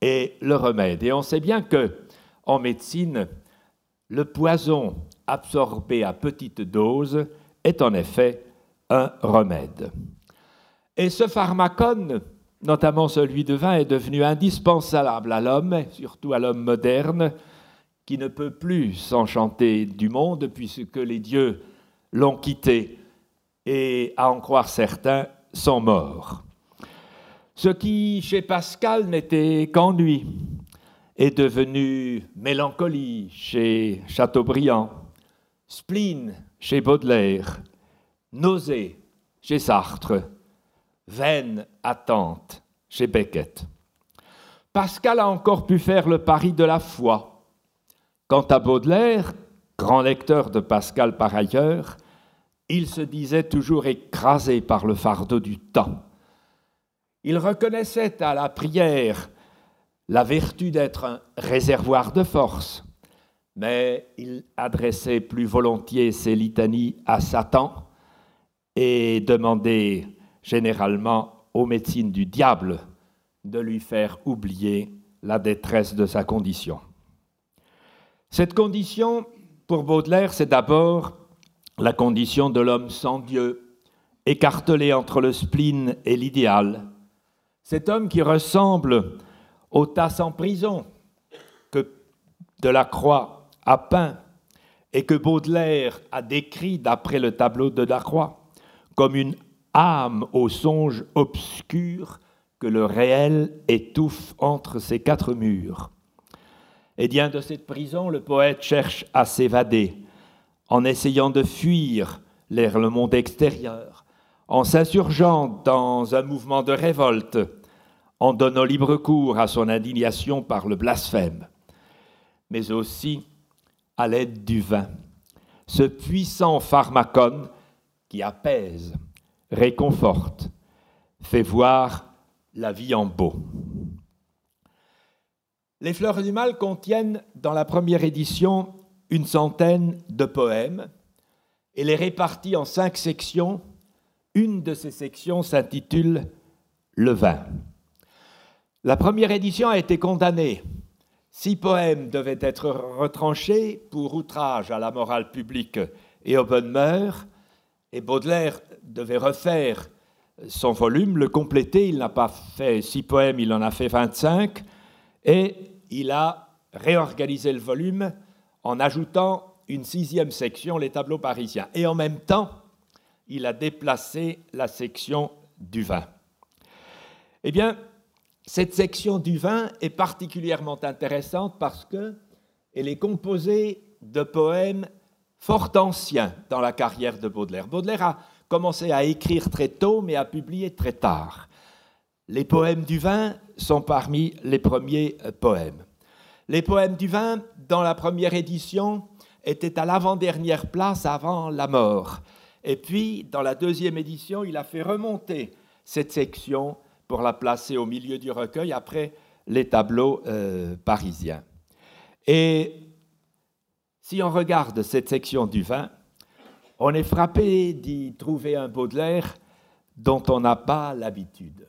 et le remède. Et on sait bien que en médecine, le poison absorbé à petite dose est en effet un remède. Et ce pharmacon, notamment celui de vin, est devenu indispensable à l'homme, surtout à l'homme moderne, qui ne peut plus s'enchanter du monde puisque les dieux l'ont quitté et, à en croire certains, sont morts. Ce qui, chez Pascal, n'était qu'ennui, est devenu mélancolie chez Chateaubriand, spleen chez Baudelaire, nausée chez Sartre, vaine attente chez Beckett. Pascal a encore pu faire le pari de la foi Quant à Baudelaire, grand lecteur de Pascal par ailleurs, il se disait toujours écrasé par le fardeau du temps. Il reconnaissait à la prière la vertu d'être un réservoir de force, mais il adressait plus volontiers ses litanies à Satan et demandait généralement aux médecines du diable de lui faire oublier la détresse de sa condition. Cette condition, pour Baudelaire, c'est d'abord la condition de l'homme sans Dieu, écartelé entre le spleen et l'idéal. Cet homme qui ressemble au tasse en prison que Delacroix a peint et que Baudelaire a décrit d'après le tableau de Delacroix comme une âme au songe obscur que le réel étouffe entre ses quatre murs. Et eh bien de cette prison, le poète cherche à s'évader en essayant de fuir vers le monde extérieur, en s'insurgeant dans un mouvement de révolte, en donnant libre cours à son indignation par le blasphème, mais aussi à l'aide du vin. ce puissant pharmacone qui apaise, réconforte, fait voir la vie en beau. Les Fleurs du Mal contiennent dans la première édition une centaine de poèmes et les répartit en cinq sections. Une de ces sections s'intitule Le vin. La première édition a été condamnée. Six poèmes devaient être retranchés pour outrage à la morale publique et aux bonnes mœurs, et Baudelaire devait refaire son volume, le compléter. Il n'a pas fait six poèmes, il en a fait 25, et il a réorganisé le volume en ajoutant une sixième section, les tableaux parisiens. Et en même temps, il a déplacé la section du vin. Eh bien, cette section du vin est particulièrement intéressante parce qu'elle est composée de poèmes fort anciens dans la carrière de Baudelaire. Baudelaire a commencé à écrire très tôt, mais a publié très tard. Les poèmes du vin sont parmi les premiers poèmes. Les poèmes du vin, dans la première édition, étaient à l'avant-dernière place avant la mort. Et puis, dans la deuxième édition, il a fait remonter cette section pour la placer au milieu du recueil après les tableaux euh, parisiens. Et si on regarde cette section du vin, on est frappé d'y trouver un Baudelaire dont on n'a pas l'habitude.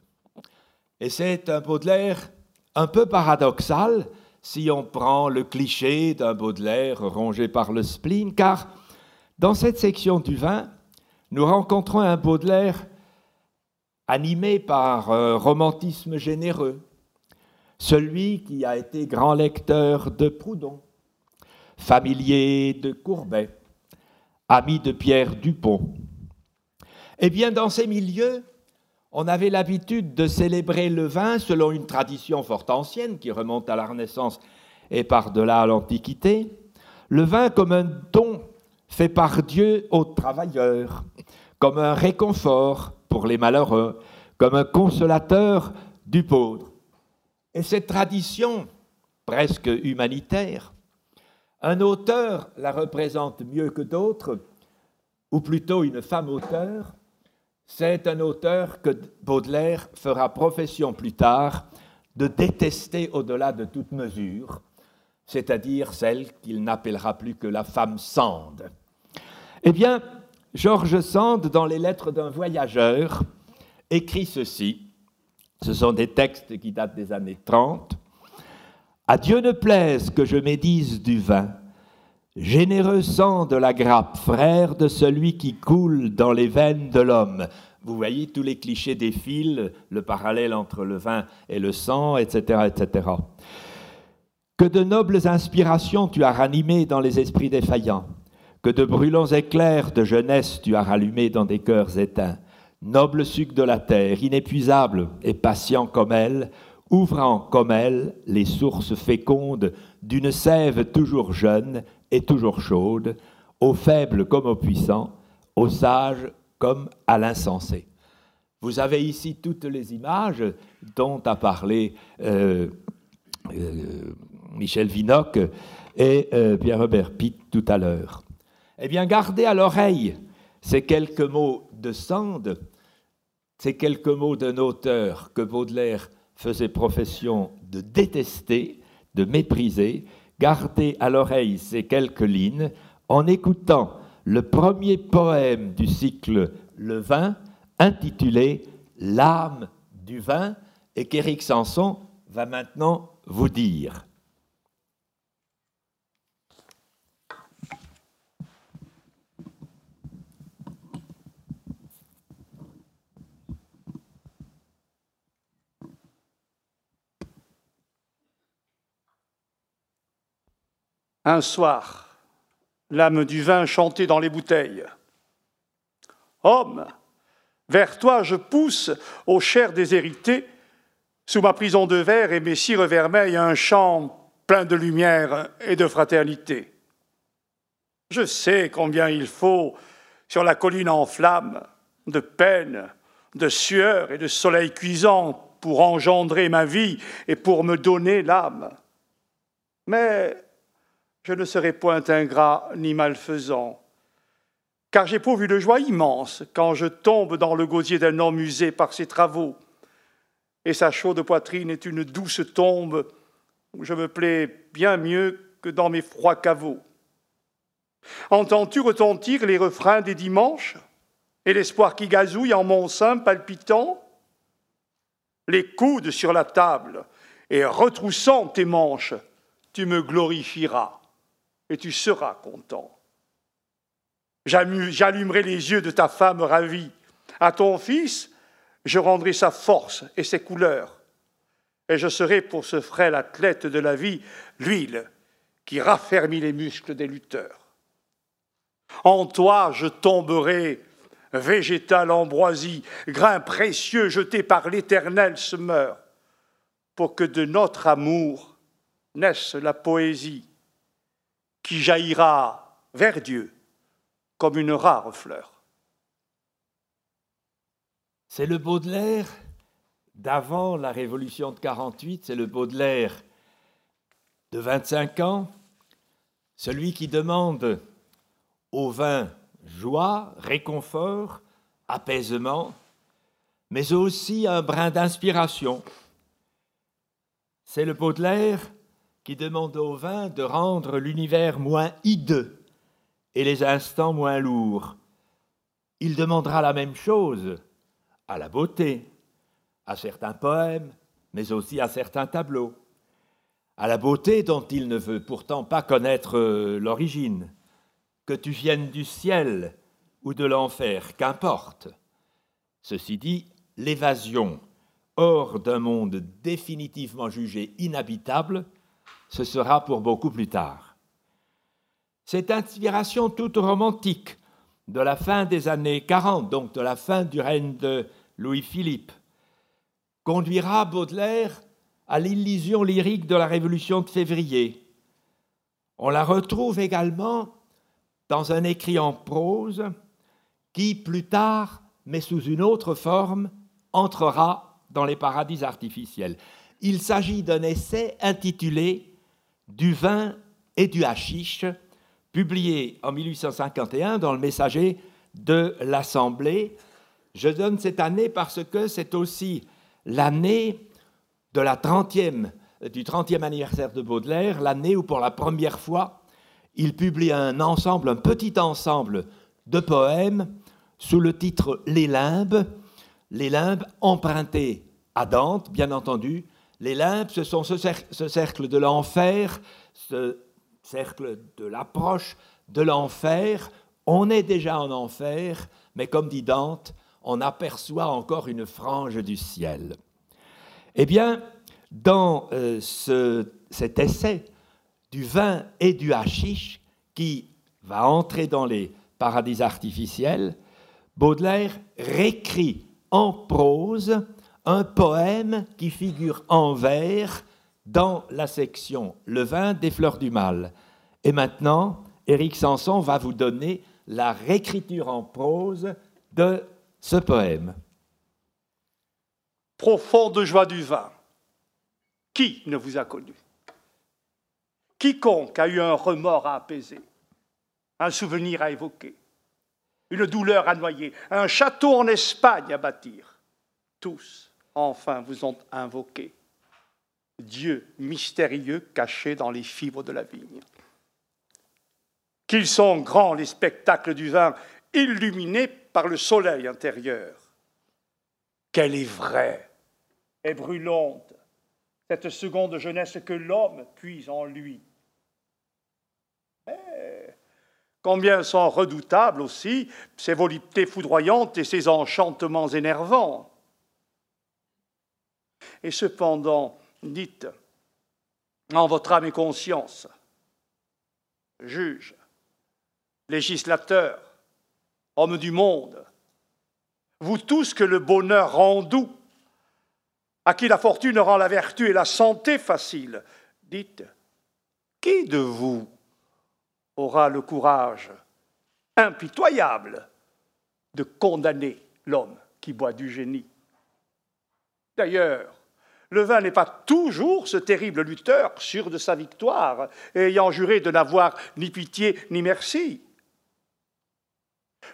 Et c'est un Baudelaire un peu paradoxal si on prend le cliché d'un Baudelaire rongé par le spleen, car dans cette section du vin, nous rencontrons un Baudelaire animé par un romantisme généreux, celui qui a été grand lecteur de Proudhon, familier de Courbet, ami de Pierre Dupont. Eh bien, dans ces milieux, on avait l'habitude de célébrer le vin selon une tradition fort ancienne qui remonte à la Renaissance et par-delà à l'Antiquité, le vin comme un don fait par Dieu aux travailleurs, comme un réconfort pour les malheureux, comme un consolateur du pauvre. Et cette tradition, presque humanitaire, un auteur la représente mieux que d'autres, ou plutôt une femme auteur, c'est un auteur que Baudelaire fera profession plus tard de détester au-delà de toute mesure, c'est-à-dire celle qu'il n'appellera plus que la femme Sande. Eh bien, Georges Sand, dans les lettres d'un voyageur, écrit ceci. Ce sont des textes qui datent des années 30. À Dieu ne plaise que je médise du vin, Généreux sang de la grappe, frère de celui qui coule dans les veines de l'homme. Vous voyez, tous les clichés défilent, le parallèle entre le vin et le sang, etc., etc. Que de nobles inspirations tu as ranimées dans les esprits défaillants, que de brûlants éclairs de jeunesse tu as rallumés dans des cœurs éteints. Noble suc de la terre, inépuisable et patient comme elle, ouvrant comme elle les sources fécondes d'une sève toujours jeune et toujours chaude, aux faibles comme aux puissants, aux sages comme à l'insensé. Vous avez ici toutes les images dont a parlé euh, euh, Michel Vinocq et euh, Pierre-Robert Pitt tout à l'heure. Eh bien, gardez à l'oreille ces quelques mots de Sand, ces quelques mots d'un auteur que Baudelaire faisait profession de détester, de mépriser, gardez à l'oreille ces quelques lignes en écoutant le premier poème du cycle Le vin, intitulé L'âme du vin, et qu'Éric Sanson va maintenant vous dire. Un soir, l'âme du vin chantait dans les bouteilles. Homme, vers toi je pousse, aux chairs déshéritées, sous ma prison de verre et mes cires vermeilles, un chant plein de lumière et de fraternité. Je sais combien il faut, sur la colline en flammes, de peine, de sueur et de soleil cuisant pour engendrer ma vie et pour me donner l'âme. Mais je ne serai point ingrat ni malfaisant, car j'éprouve une joie immense quand je tombe dans le gosier d'un homme usé par ses travaux, et sa chaude poitrine est une douce tombe où je me plais bien mieux que dans mes froids caveaux. Entends-tu retentir les refrains des dimanches et l'espoir qui gazouille en mon sein palpitant? Les coudes sur la table et retroussant tes manches, tu me glorifieras et tu seras content. J'allumerai les yeux de ta femme ravie. À ton fils, je rendrai sa force et ses couleurs. Et je serai pour ce frêle athlète de la vie l'huile qui raffermit les muscles des lutteurs. En toi, je tomberai, végétal ambroisie, grain précieux jeté par l'éternel semeur, pour que de notre amour naisse la poésie qui jaillira vers Dieu comme une rare fleur. C'est le Baudelaire d'avant la Révolution de 48, c'est le Baudelaire de 25 ans, celui qui demande au vin joie, réconfort, apaisement, mais aussi un brin d'inspiration. C'est le Baudelaire qui demande au vin de rendre l'univers moins hideux, et les instants moins lourds. Il demandera la même chose à la beauté, à certains poèmes, mais aussi à certains tableaux, à la beauté dont il ne veut pourtant pas connaître euh, l'origine, que tu viennes du ciel ou de l'enfer, qu'importe. Ceci dit, l'évasion hors d'un monde définitivement jugé inhabitable, ce sera pour beaucoup plus tard. Cette inspiration toute romantique de la fin des années 40, donc de la fin du règne de Louis-Philippe, conduira Baudelaire à l'illusion lyrique de la Révolution de février. On la retrouve également dans un écrit en prose qui, plus tard, mais sous une autre forme, entrera dans les paradis artificiels. Il s'agit d'un essai intitulé Du vin et du hashish, publié en 1851 dans le Messager de l'Assemblée. Je donne cette année parce que c'est aussi l'année de la 30e, du 30e anniversaire de Baudelaire, l'année où pour la première fois il publie un ensemble, un petit ensemble de poèmes sous le titre Les Limbes. Les Limbes empruntés à Dante, bien entendu. Les Limbes, ce sont ce, cercle de l'enfer, ce cercle de l'approche de l'enfer. On est déjà en enfer, mais comme dit Dante, on aperçoit encore une frange du ciel. Eh bien, dans euh, cet essai du vin et du hashish qui va entrer dans les paradis artificiels, Baudelaire réécrit en prose un poème qui figure en vers dans la section Le vin des fleurs du mal. Et maintenant, Éric Sanson va vous donner la réécriture en prose de ce poème. Profonde joie du vin. Qui ne vous a connu? Quiconque a eu un remords à apaiser, un souvenir à évoquer, une douleur à noyer, un château en Espagne à bâtir, tous, enfin, vous ont invoqué Dieu mystérieux caché dans les fibres de la vigne. Qu'ils sont grands les spectacles du vin, illuminés par le soleil intérieur. Qu'elle est vraie et brûlante, cette seconde jeunesse que l'homme puise en lui. Eh, combien sont redoutables aussi ses voluptés foudroyantes et ses enchantements énervants. Et cependant, dites en votre âme et conscience, juge, législateur, homme du monde, vous tous que le bonheur rend doux, à qui la fortune rend la vertu et la santé facile, dites, qui de vous aura le courage impitoyable de condamner l'homme qui boit du génie? D'ailleurs, le vin n'est pas toujours ce terrible lutteur, sûr de sa victoire, ayant juré de n'avoir ni pitié ni merci.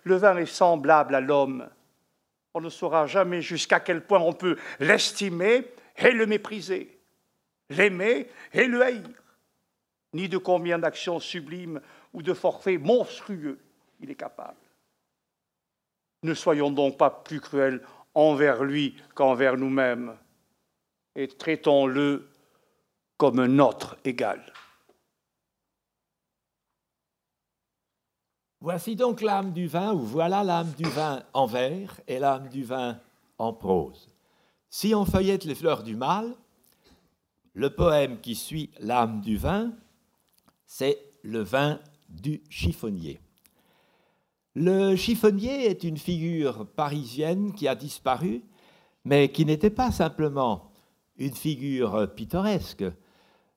le vin est semblable à l'homme. On ne saura jamais jusqu'à quel point on peut l'estimer et le mépriser, l'aimer et le haïr, ni de combien d'actions sublimes ou de forfaits monstrueux il est capable. Ne soyons donc pas plus cruels envers lui qu'envers nous-mêmes, et traitons-le comme notre égal. Voici donc l'âme du vin, ou voilà l'âme du vin en vers et l'âme du vin en prose. Si on feuillette les fleurs du mal, le poème qui suit l'âme du vin, c'est le vin du chiffonnier. Le chiffonnier est une figure parisienne qui a disparu, mais qui n'était pas simplement une figure pittoresque.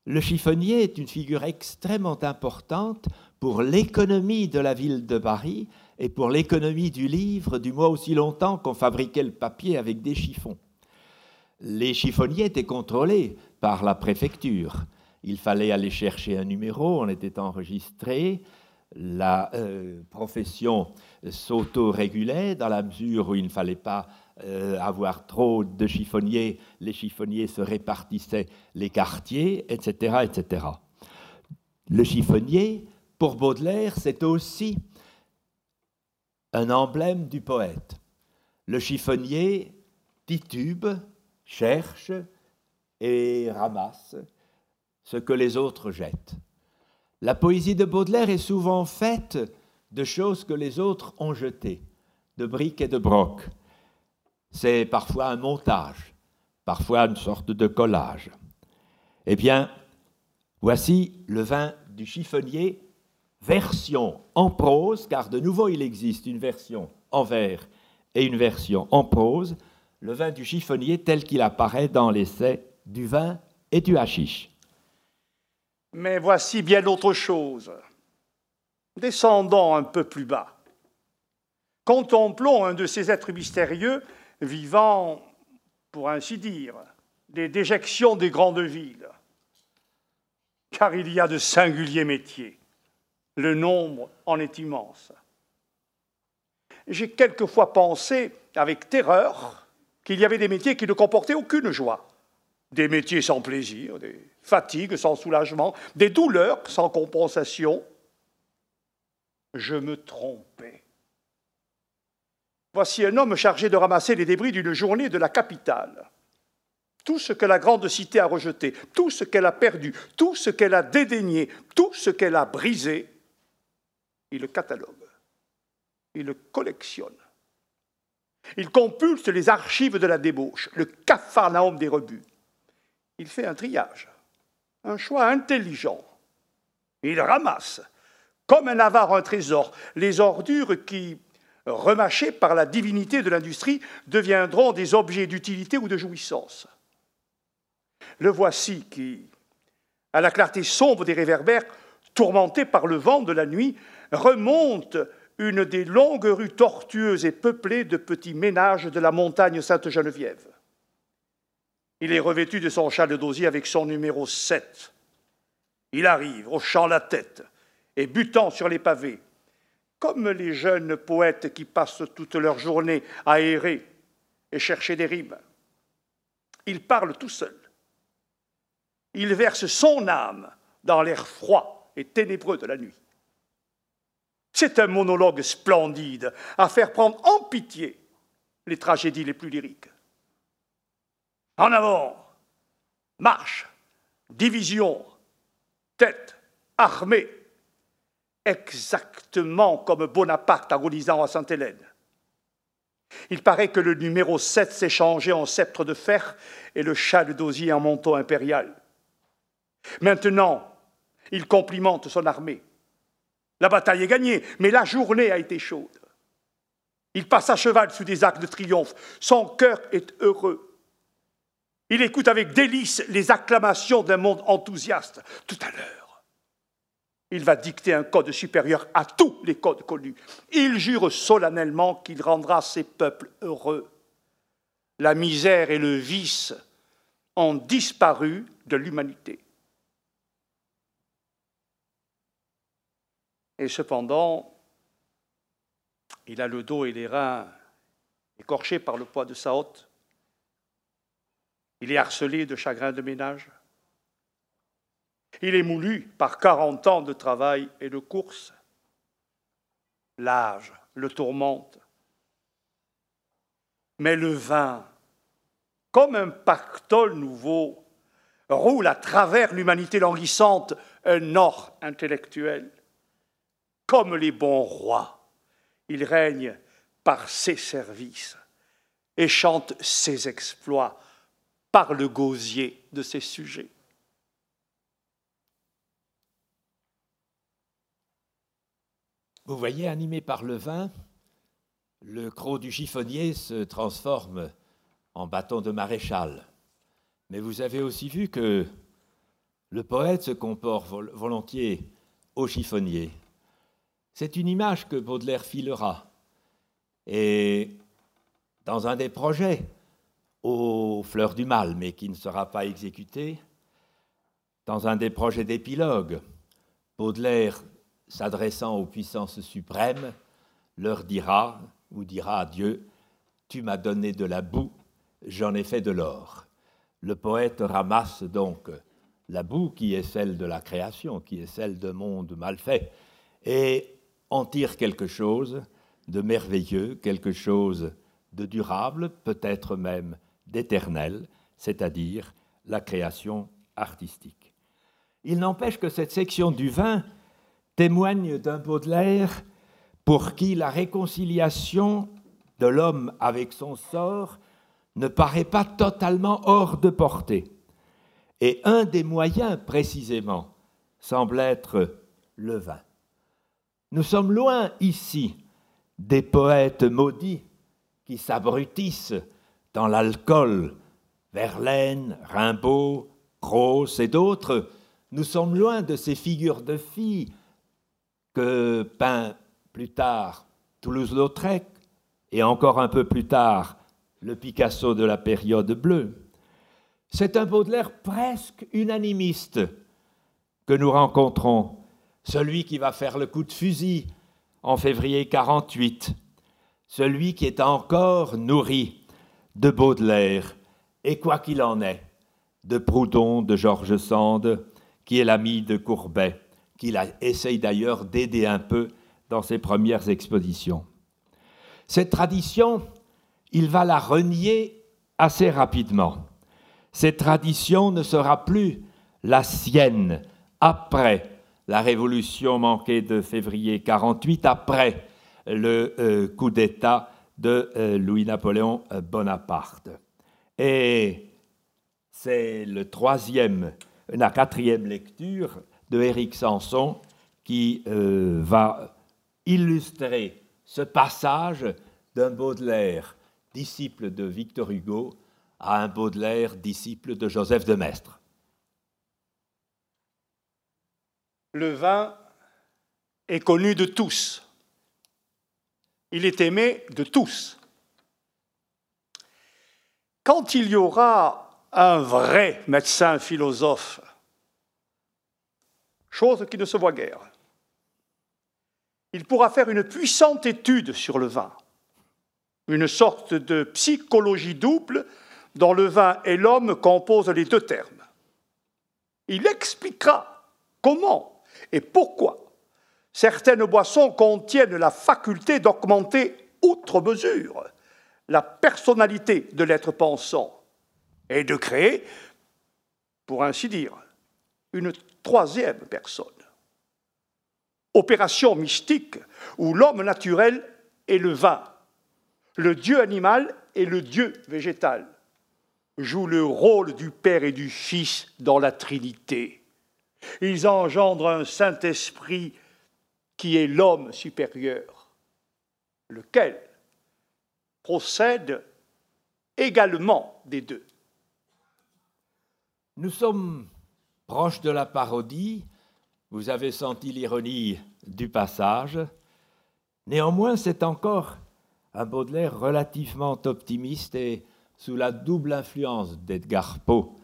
Le chiffonnier est une figure extrêmement importante pour l'économie de la ville de Paris et pour l'économie du livre du moins aussi longtemps qu'on fabriquait le papier avec des chiffons. Les chiffonniers étaient contrôlés par la préfecture. Il fallait aller chercher un numéro, on était enregistré, la euh, profession s'auto-régulait dans la mesure où il ne fallait pas euh, avoir trop de chiffonniers, les chiffonniers se répartissaient les quartiers, etc. etc. Le chiffonnier, pour Baudelaire, c'est aussi un emblème du poète. Le chiffonnier titube, cherche et ramasse ce que les autres jettent. La poésie de Baudelaire est souvent faite de choses que les autres ont jetées, de briques et de brocs. C'est parfois un montage, parfois une sorte de collage. Eh bien, voici le vin du chiffonnier, version en prose, car de nouveau il existe une version en vers et une version en prose, le vin du chiffonnier tel qu'il apparaît dans l'essai du vin et du hashish. Mais voici bien autre chose. Descendons un peu plus bas. Contemplons un de ces êtres mystérieux vivant, pour ainsi dire, des déjections des grandes villes. Car il y a de singuliers métiers. Le nombre en est immense. J'ai quelquefois pensé, avec terreur, qu'il y avait des métiers qui ne comportaient aucune joie des métiers sans plaisir, des fatigues sans soulagement, des douleurs sans compensation. Je me trompais. Voici un homme chargé de ramasser les débris d'une journée de la capitale. Tout ce que la grande cité a rejeté, tout ce qu'elle a perdu, tout ce qu'elle a dédaigné, tout ce qu'elle a brisé, il le catalogue, il le collectionne. Il compulse les archives de la débauche, le capharnaüm des rebuts il fait un triage, un choix intelligent. Il ramasse, comme un avare un trésor, les ordures qui, remâchées par la divinité de l'industrie, deviendront des objets d'utilité ou de jouissance. Le voici qui, à la clarté sombre des réverbères, tourmenté par le vent de la nuit, remonte une des longues rues tortueuses et peuplées de petits ménages de la montagne Sainte-Geneviève. Il est revêtu de son châle d'osier avec son numéro 7. Il arrive, hochant la tête et butant sur les pavés, comme les jeunes poètes qui passent toute leur journée à errer et chercher des rimes. Il parle tout seul. Il verse son âme dans l'air froid et ténébreux de la nuit. C'est un monologue splendide à faire prendre en pitié les tragédies les plus lyriques. En avant, marche, division, tête, armée, exactement comme Bonaparte agonisant à Sainte-Hélène. Il paraît que le numéro 7 s'est changé en sceptre de fer et le châle d'osier en manteau impérial. Maintenant, il complimente son armée. La bataille est gagnée, mais la journée a été chaude. Il passe à cheval sous des arcs de triomphe. Son cœur est heureux. Il écoute avec délice les acclamations d'un monde enthousiaste. Tout à l'heure, il va dicter un code supérieur à tous les codes connus. Il jure solennellement qu'il rendra ses peuples heureux. La misère et le vice ont disparu de l'humanité. Et cependant, Il a le dos et les reins écorchés par le poids de sa hôte. Il est harcelé de chagrin de ménage. Il est moulu par 40 ans de travail et de course. L'âge le tourmente. Mais le vin, comme un pactole nouveau, roule à travers l'humanité languissante un or intellectuel. Comme les bons rois, il règne par ses services et chante ses exploits par le gosier de ses sujets. Vous voyez, animé par le vin, le croc du chiffonnier se transforme en bâton de maréchal. Mais vous avez aussi vu que le poète se comporte volontiers au chiffonnier. C'est une image que Baudelaire filera. Et dans un des projets, aux Fleurs du Mal, mais qui ne sera pas exécuté, dans un des projets d'épilogue, Baudelaire s'adressant aux puissances suprêmes, leur dira, ou dira à Dieu, Tu m'as donné de la boue, j'en ai fait de l'or. Le poète ramasse donc la boue qui est celle de la création, qui est celle d'un monde mal fait, et en tire quelque chose de merveilleux, quelque chose de durable, peut-être même d'éternel, c'est-à-dire la création artistique. Il n'empêche que cette section du vin témoigne d'un Baudelaire pour qui la réconciliation de l'homme avec son sort ne paraît pas totalement hors de portée. Et un des moyens, précisément, semble être le vin. Nous sommes loin ici des poètes maudits qui s'abrutissent dans l'alcool, Verlaine, Rimbaud, Grosse et d'autres. Nous sommes loin de ces figures de filles que peint plus tard Toulouse-Lautrec et encore un peu plus tard le Picasso de la période bleue. C'est un Baudelaire presque unanimiste que nous rencontrons, celui qui va faire le coup de fusil en février 48, celui qui est encore nourri de Baudelaire, et quoi qu'il en est, de Proudhon, de Georges Sand, qui est l'ami de Courbet qu'il essaye d'ailleurs d'aider un peu dans ses premières expositions. Cette tradition, il va la renier assez rapidement. Cette tradition ne sera plus la sienne après la révolution manquée de février 48, après le euh, coup d'État de euh, Louis-Napoléon Bonaparte. Et c'est le troisième, la quatrième lecture de Éric Sanson qui euh, va illustrer ce passage d'un Baudelaire, disciple de Victor Hugo, à un Baudelaire, disciple de Joseph de Maistre. Le vin est connu de tous. Il est aimé de tous. Quand il y aura un vrai médecin philosophe chose qui ne se voit guère. Il pourra faire une puissante étude sur le vin, une sorte de psychologie double dont le vin et l'homme composent les deux termes. Il expliquera comment et pourquoi certaines boissons contiennent la faculté d'augmenter outre mesure la personnalité de l'être pensant et de créer, pour ainsi dire, une troisième personne. Opération mystique où l'homme naturel est le vin, le dieu animal et le dieu végétal jouent le rôle du Père et du Fils dans la Trinité. Ils engendrent un Saint-Esprit qui est l'homme supérieur, lequel procède également des deux. Nous sommes Proche de la parodie, vous avez senti l'ironie du passage. Néanmoins, c'est encore un Baudelaire relativement optimiste et sous la double influence d'Edgar Poe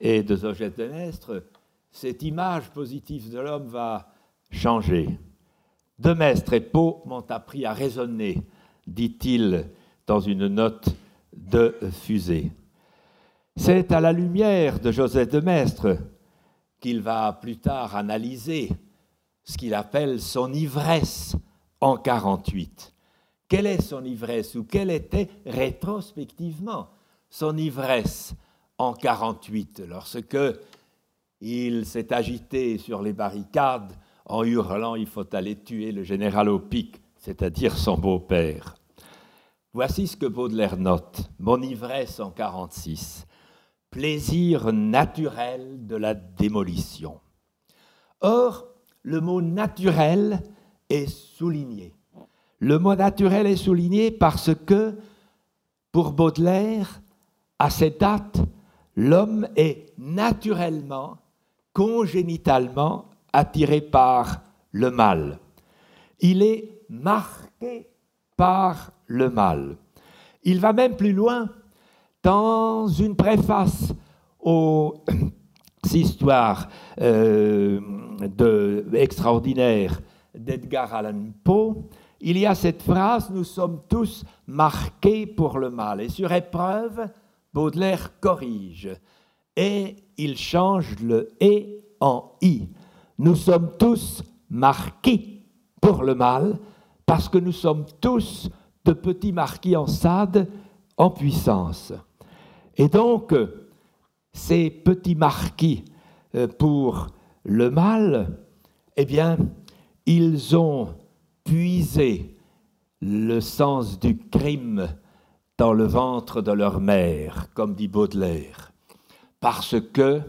et de Zogette de Nestre, cette image positive de l'homme va changer. De Maistre et Poe m'ont appris à raisonner dit-il dans une note de fusée. C'est à la lumière de Joseph de Maistre qu'il va plus tard analyser ce qu'il appelle son ivresse en 48. Quelle est son ivresse ou quelle était rétrospectivement son ivresse en 48 lorsque il s'est agité sur les barricades en hurlant il faut aller tuer le général au pic, c'est-à-dire son beau-père. Voici ce que Baudelaire note, mon ivresse en 46, plaisir naturel de la démolition. Or, le mot naturel est souligné. Le mot naturel est souligné parce que, pour Baudelaire, à cette date, l'homme est naturellement, congénitalement attiré par le mal. Il est marqué par le mal. Il va même plus loin dans une préface aux (clears throat) histoires euh, extraordinaires d'Edgar Allan Poe. Il y a cette phrase Nous sommes tous marqués pour le mal. Et sur épreuve, Baudelaire corrige et il change le et en i. Nous sommes tous marqués pour le mal parce que nous sommes tous de petits marquis en sade en puissance. Et donc, ces petits marquis euh, pour le mal, eh bien, ils ont puisé le sens du crime dans le ventre de leur mère, comme dit Baudelaire, parce que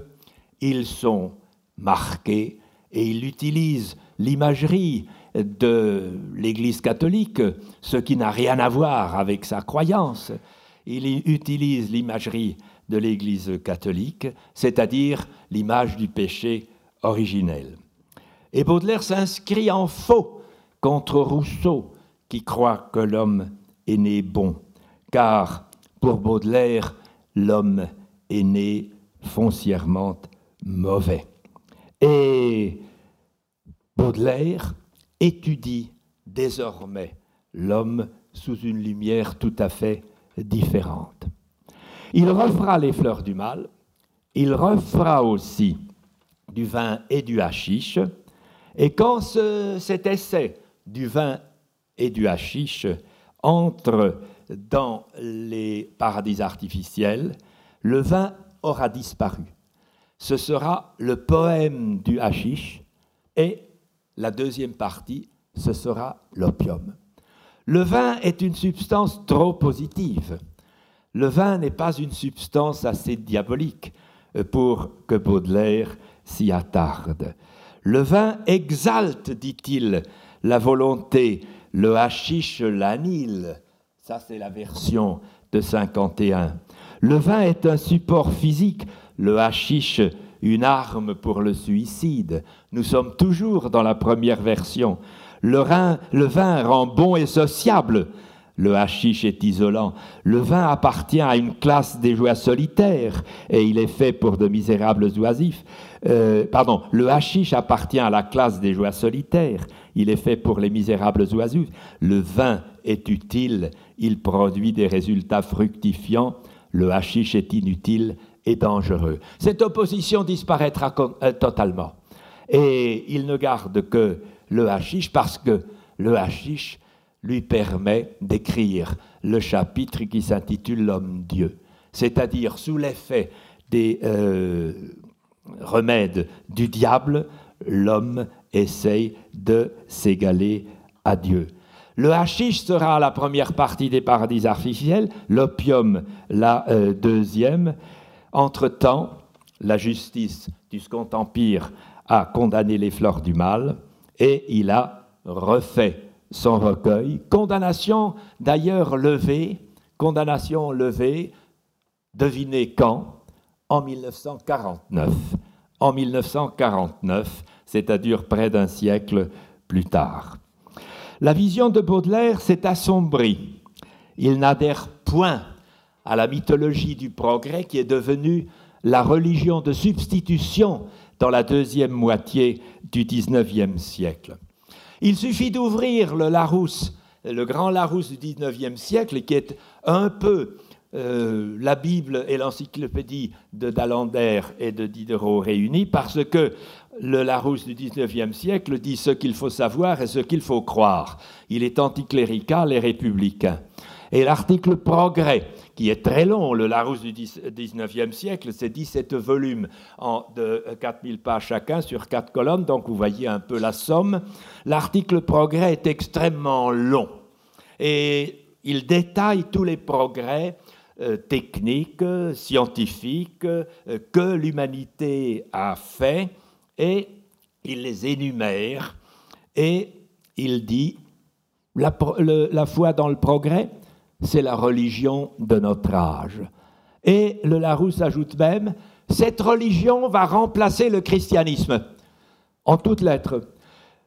ils sont marqués et il utilise l'imagerie de l'Église catholique, ce qui n'a rien à voir avec sa croyance. Il utilise l'imagerie de l'Église catholique, c'est-à-dire l'image du péché originel. Et Baudelaire s'inscrit en faux contre Rousseau, qui croit que l'homme est né bon, car pour Baudelaire, l'homme est né foncièrement mauvais. Et Baudelaire étudie désormais l'homme sous une lumière tout à fait différente. Il refera les fleurs du mal, il refera aussi du vin et du hashish, et quand cet essai du vin et du hashish entre dans les paradis artificiels, le vin aura disparu ce sera le poème du hashish et la deuxième partie, ce sera l'opium. Le vin est une substance trop positive. Le vin n'est pas une substance assez diabolique pour que Baudelaire s'y attarde. Le vin exalte, dit-il, la volonté, le hashish l'anil. Ça, c'est la version de 51. Le vin est un support physique le hashish une arme pour le suicide. Nous sommes toujours dans la première version. Le, vin rend bon et sociable. Le hashish est isolant. Le vin appartient à une classe des joies solitaires et il est fait pour de misérables oisifs. Euh, pardon, le hashish appartient à la classe des joies solitaires. Il est fait pour les misérables oisifs. Le vin est utile. Il produit des résultats fructifiants. Le hashish est inutile et dangereux. Cette opposition disparaîtra euh, totalement. Et il ne garde que le hashish parce que le hashish lui permet d'écrire le chapitre qui s'intitule L'homme-dieu, c'est-à-dire sous l'effet des euh, remèdes du diable, l'homme essaye de s'égaler à Dieu. Le hashish sera la première partie des paradis artificiels, l'opium la euh, deuxième, entre-temps, la justice du Second Empire a condamné les fleurs du mal et il a refait son recueil. Condamnation d'ailleurs levée, condamnation levée, devinez quand? En 1949. En 1949, c'est-à-dire près d'un siècle plus tard. La vision de Baudelaire s'est assombrie. Il n'adhère point à la mythologie du progrès qui est devenue la religion de substitution dans la deuxième moitié du XIXe siècle. Il suffit d'ouvrir le Larousse le grand Larousse du XIXe siècle, qui est un peu euh, la Bible et l'encyclopédie de Dalander et de Diderot réunis, parce que le Larousse du XIXe siècle dit ce qu'il faut savoir et ce qu'il faut croire. Il est anticlérical et républicain. Et l'article Progrès, qui est très long, le Larousse du XIXe siècle, c'est 17 volumes en, de 4000 pages chacun sur quatre colonnes, donc vous voyez un peu la somme. L'article Progrès est extrêmement long et il détaille tous les progrès euh, techniques, scientifiques euh, que l'humanité a fait et il les énumère et il dit la foi dans le progrès, c'est la religion de notre âge. Et le Larousse ajoute même, cette religion va remplacer le christianisme, en toutes lettres.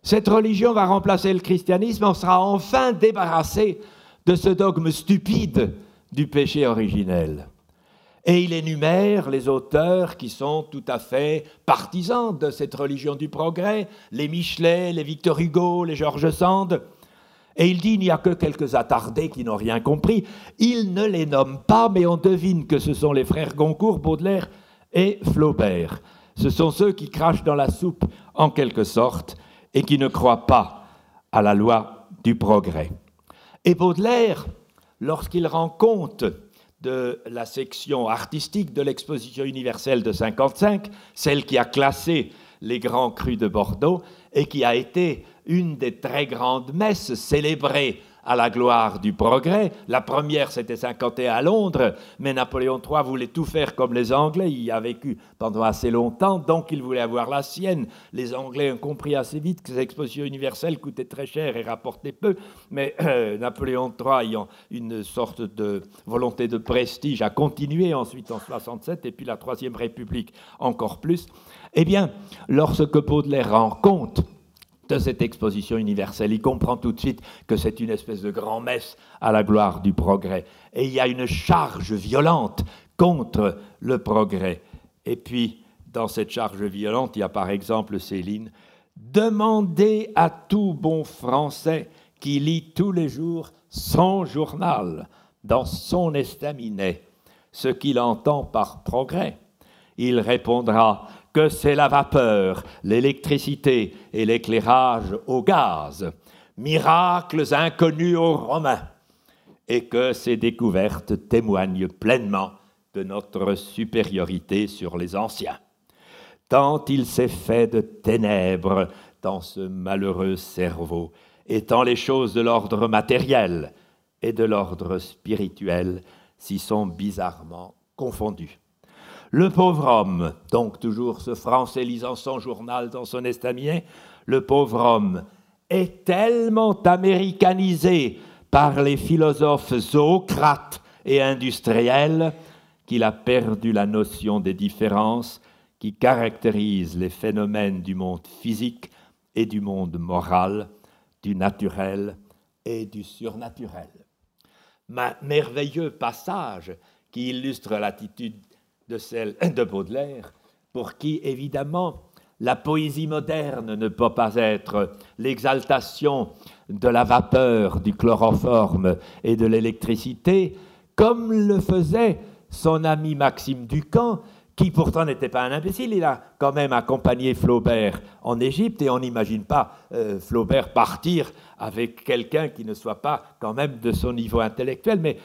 Cette religion va remplacer le christianisme, on sera enfin débarrassé de ce dogme stupide du péché originel. Et il énumère les auteurs qui sont tout à fait partisans de cette religion du progrès, les Michelet, les Victor Hugo, les Georges Sand. Et il dit il n'y a que quelques attardés qui n'ont rien compris. Il ne les nomme pas, mais on devine que ce sont les frères Goncourt, Baudelaire et Flaubert. Ce sont ceux qui crachent dans la soupe, en quelque sorte, et qui ne croient pas à la loi du progrès. Et Baudelaire, lorsqu'il rend compte de la section artistique de l'exposition universelle de 55, celle qui a classé les grands crus de Bordeaux et qui a été une des très grandes messes célébrées à la gloire du progrès. La première, c'était 51 à Londres, mais Napoléon III voulait tout faire comme les Anglais. Il y a vécu pendant assez longtemps, donc il voulait avoir la sienne. Les Anglais ont compris assez vite que ces expositions universelles coûtaient très cher et rapportaient peu, mais euh, Napoléon III ayant une sorte de volonté de prestige a continué ensuite en 67, et puis la Troisième République encore plus. Eh bien, lorsque Baudelaire rend compte de cette exposition universelle. Il comprend tout de suite que c'est une espèce de grand-messe à la gloire du progrès. Et il y a une charge violente contre le progrès. Et puis, dans cette charge violente, il y a par exemple Céline, Demandez à tout bon Français qui lit tous les jours son journal dans son estaminet ce qu'il entend par progrès. Il répondra que c'est la vapeur, l'électricité et l'éclairage au gaz, miracles inconnus aux Romains, et que ces découvertes témoignent pleinement de notre supériorité sur les anciens. Tant il s'est fait de ténèbres dans ce malheureux cerveau, et tant les choses de l'ordre matériel et de l'ordre spirituel s'y sont bizarrement confondues. Le pauvre homme, donc toujours ce Français lisant son journal dans son estaminet, le pauvre homme est tellement américanisé par les philosophes zoocrates et industriels qu'il a perdu la notion des différences qui caractérisent les phénomènes du monde physique et du monde moral, du naturel et du surnaturel. Ma merveilleux passage qui illustre l'attitude de celle de Baudelaire, pour qui, évidemment, la poésie moderne ne peut pas être l'exaltation de la vapeur, du chloroforme et de l'électricité, comme le faisait son ami Maxime Ducamp, qui pourtant n'était pas un imbécile, il a quand même accompagné Flaubert en Égypte et on n'imagine pas euh, Flaubert partir avec quelqu'un qui ne soit pas quand même de son niveau intellectuel, mais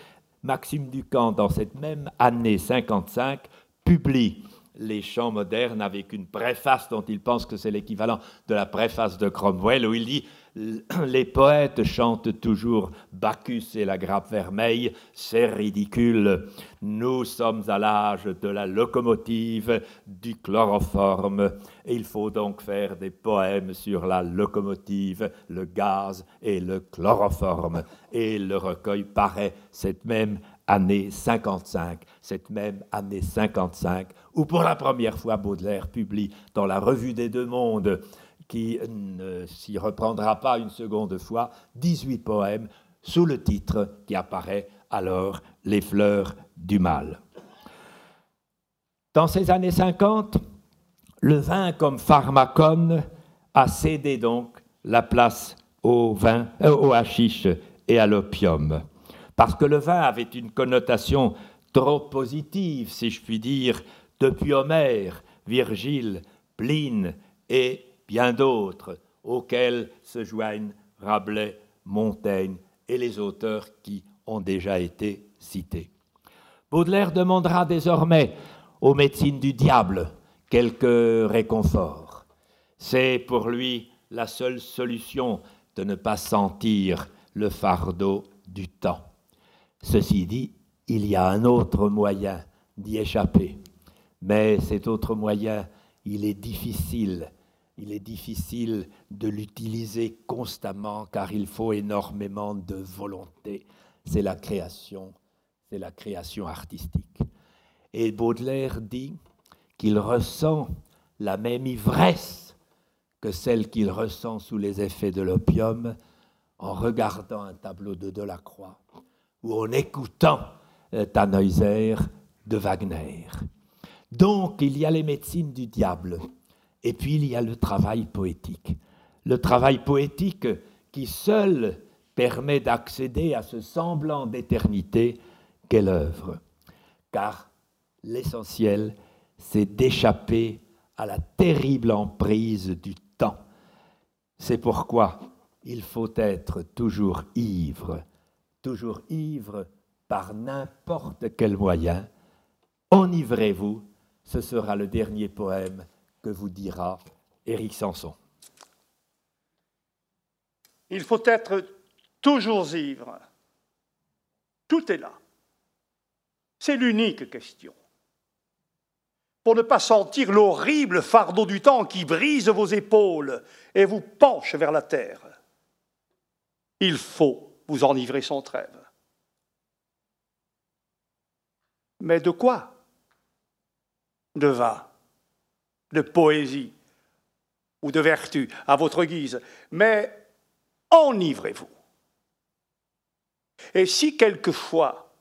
Maxime Ducamp, dans cette même année 55, publie les chants modernes avec une préface dont il pense que c'est l'équivalent de la préface de Cromwell, où il dit (clears throat) Les poètes chantent toujours Bacchus et la grappe vermeille, c'est ridicule. Nous sommes à l'âge de la locomotive, du chloroforme, il faut donc faire des poèmes sur la locomotive, le gaz et le chloroforme. Et le recueil paraît cette même année 55, cette même année 55, où pour la première fois Baudelaire publie dans la Revue des Deux Mondes, qui ne s'y reprendra pas une seconde fois, 18 poèmes sous le titre qui apparaît alors Les fleurs du mal. Dans ces années 50, le vin comme pharmacone a cédé donc la place au vin, euh, au hashish et à l'opium. Parce que le vin avait une connotation trop positive, si je puis dire, depuis Homère, Virgile, Pline et bien d'autres, auxquels se joignent Rabelais, Montaigne et les auteurs qui ont déjà été cités. Baudelaire demandera désormais aux médecines du diable quelques réconforts. C'est pour lui la seule solution de ne pas sentir le fardeau du temps. Ceci dit, il y a un autre moyen d'y échapper. Mais cet autre moyen, il est difficile. Il est difficile de l'utiliser constamment car il faut énormément de volonté. C'est la création, c'est la création artistique. Et Baudelaire dit qu'il ressent la même ivresse que celle qu'il ressent sous les effets de l'opium en regardant un tableau de Delacroix ou en écoutant euh, Tannhäuser de Wagner. Donc il y a les médecines du diable et puis il y a le travail poétique. Le travail poétique qui seul permet d'accéder à ce semblant d'éternité qu'est l'œuvre. Car l'essentiel, c'est d'échapper à la terrible emprise du temps. C'est pourquoi il faut être toujours ivre, toujours ivre par n'importe quel moyen. Enivrez-vous, ce sera le dernier poème que vous dira Éric Sanson. Il faut être toujours ivre. Tout est là. C'est l'unique question. Pour ne pas sentir l'horrible fardeau du temps qui brise vos épaules et vous penche vers la terre, il faut vous enivrer sans trêve. Mais de quoi De vin, de poésie ou de vertu, à votre guise. Mais enivrez-vous. Et si quelquefois,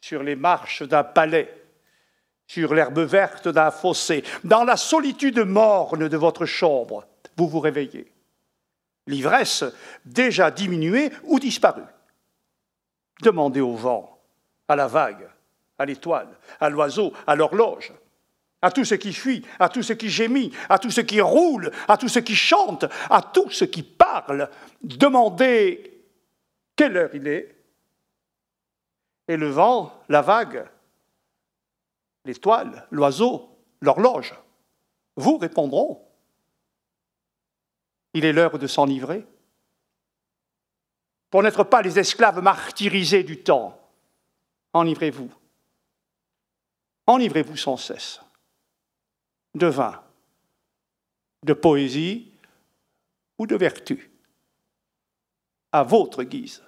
sur les marches d'un palais, sur l'herbe verte d'un fossé, dans la solitude morne de votre chambre, vous vous réveillez, l'ivresse déjà diminuée ou disparue, demandez au vent, à la vague, à l'étoile, à l'oiseau, à l'horloge, à tout ce qui fuit, à tout ce qui gémit, à tout ce qui roule, à tout ce qui chante, à tout ce qui parle. Demandez quelle heure il est. Et le vent, la vague, l'étoile, l'oiseau, l'horloge vous répondront. Il est l'heure de s'enivrer. Pour n'être pas les esclaves martyrisés du temps, enivrez-vous. Enivrez-vous sans cesse de vin, de poésie ou de vertu, à votre guise.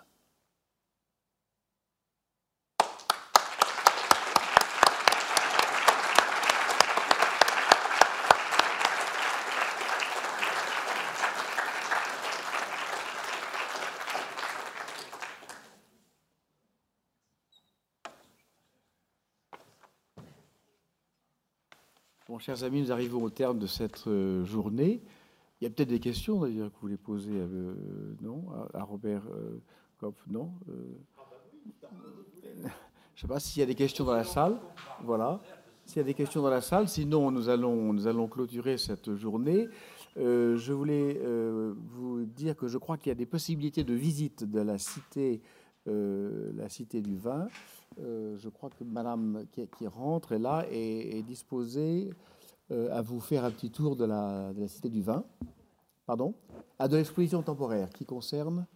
Chers amis, nous arrivons au terme de cette euh, journée. Il y a peut-être des questions d'ailleurs que vous voulez poser euh, à, Robert euh, Kopf, non Je ne sais pas s'il y a des questions dans la salle. Voilà. S'il y a des questions dans la salle, sinon nous allons, clôturer cette journée. je voulais vous dire que je crois qu'il y a des possibilités de visite de la cité, la cité du vin. Euh, je crois que Madame qui, rentre est là et est disposée euh, à vous faire un petit tour de la, Cité du Vin. Pardon À de l'exposition temporaire qui concerne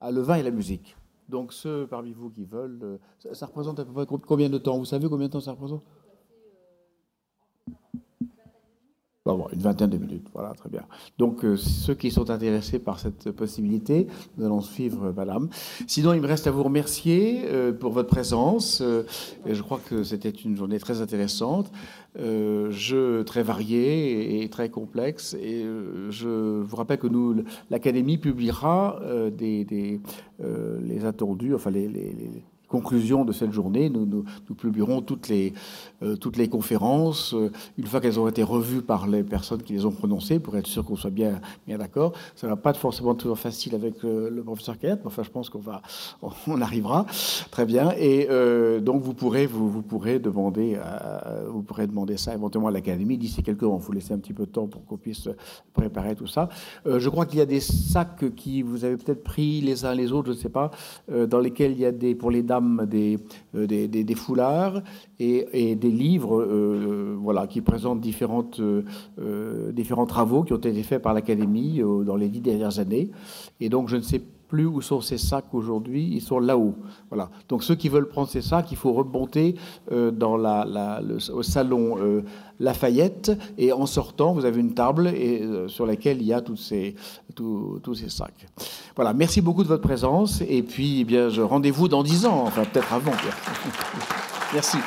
ah, le vin et la musique. Donc ceux parmi vous qui veulent, euh, ça représente à peu près combien de temps? Vous savez combien de temps ça représente? Une vingtaine de minutes, voilà, très bien. Donc, euh, ceux qui sont intéressés par cette possibilité, nous allons suivre euh, Madame. Sinon, il me reste à vous remercier euh, pour votre présence. et je crois que c'était une journée très intéressante, jeu très varié et, très complexe. Et je vous rappelle que nous, l'Académie publiera des, les attendus, enfin les conclusion de cette journée, nous, publierons toutes les, euh, conférences, euh, une fois qu'elles ont été revues par les personnes qui les ont prononcées, pour être sûr qu'on soit bien, d'accord. Ça ne va pas être forcément toujours facile avec le professeur Kayat, mais enfin, je pense qu'on va, (laughs) on arrivera. Très bien. Et donc, vous pourrez, vous, vous pourrez demander, vous pourrez demander ça éventuellement à l'académie d'ici quelques mois. Il faut laisser un petit peu de temps pour qu'on puisse préparer tout ça. je crois qu'il y a des sacs qui vous avez peut-être pris les uns les autres, je ne sais pas, dans lesquels il y a des, pour les dames, euh, des, foulards et, des livres euh, voilà, qui présentent différentes, euh, différents travaux qui ont été faits par l'Académie dans les dix dernières années. Et donc, je ne sais plus où sont ces sacs aujourd'hui, ils sont là-haut. Voilà. Donc ceux qui veulent prendre ces sacs, il faut remonter dans la, au salon Lafayette et en sortant, vous avez une table et, sur laquelle il y a tous ces, tous, ces sacs. Voilà, merci beaucoup de votre présence et puis eh bien, rendez-vous dans dix ans, enfin peut-être avant. (laughs) Merci.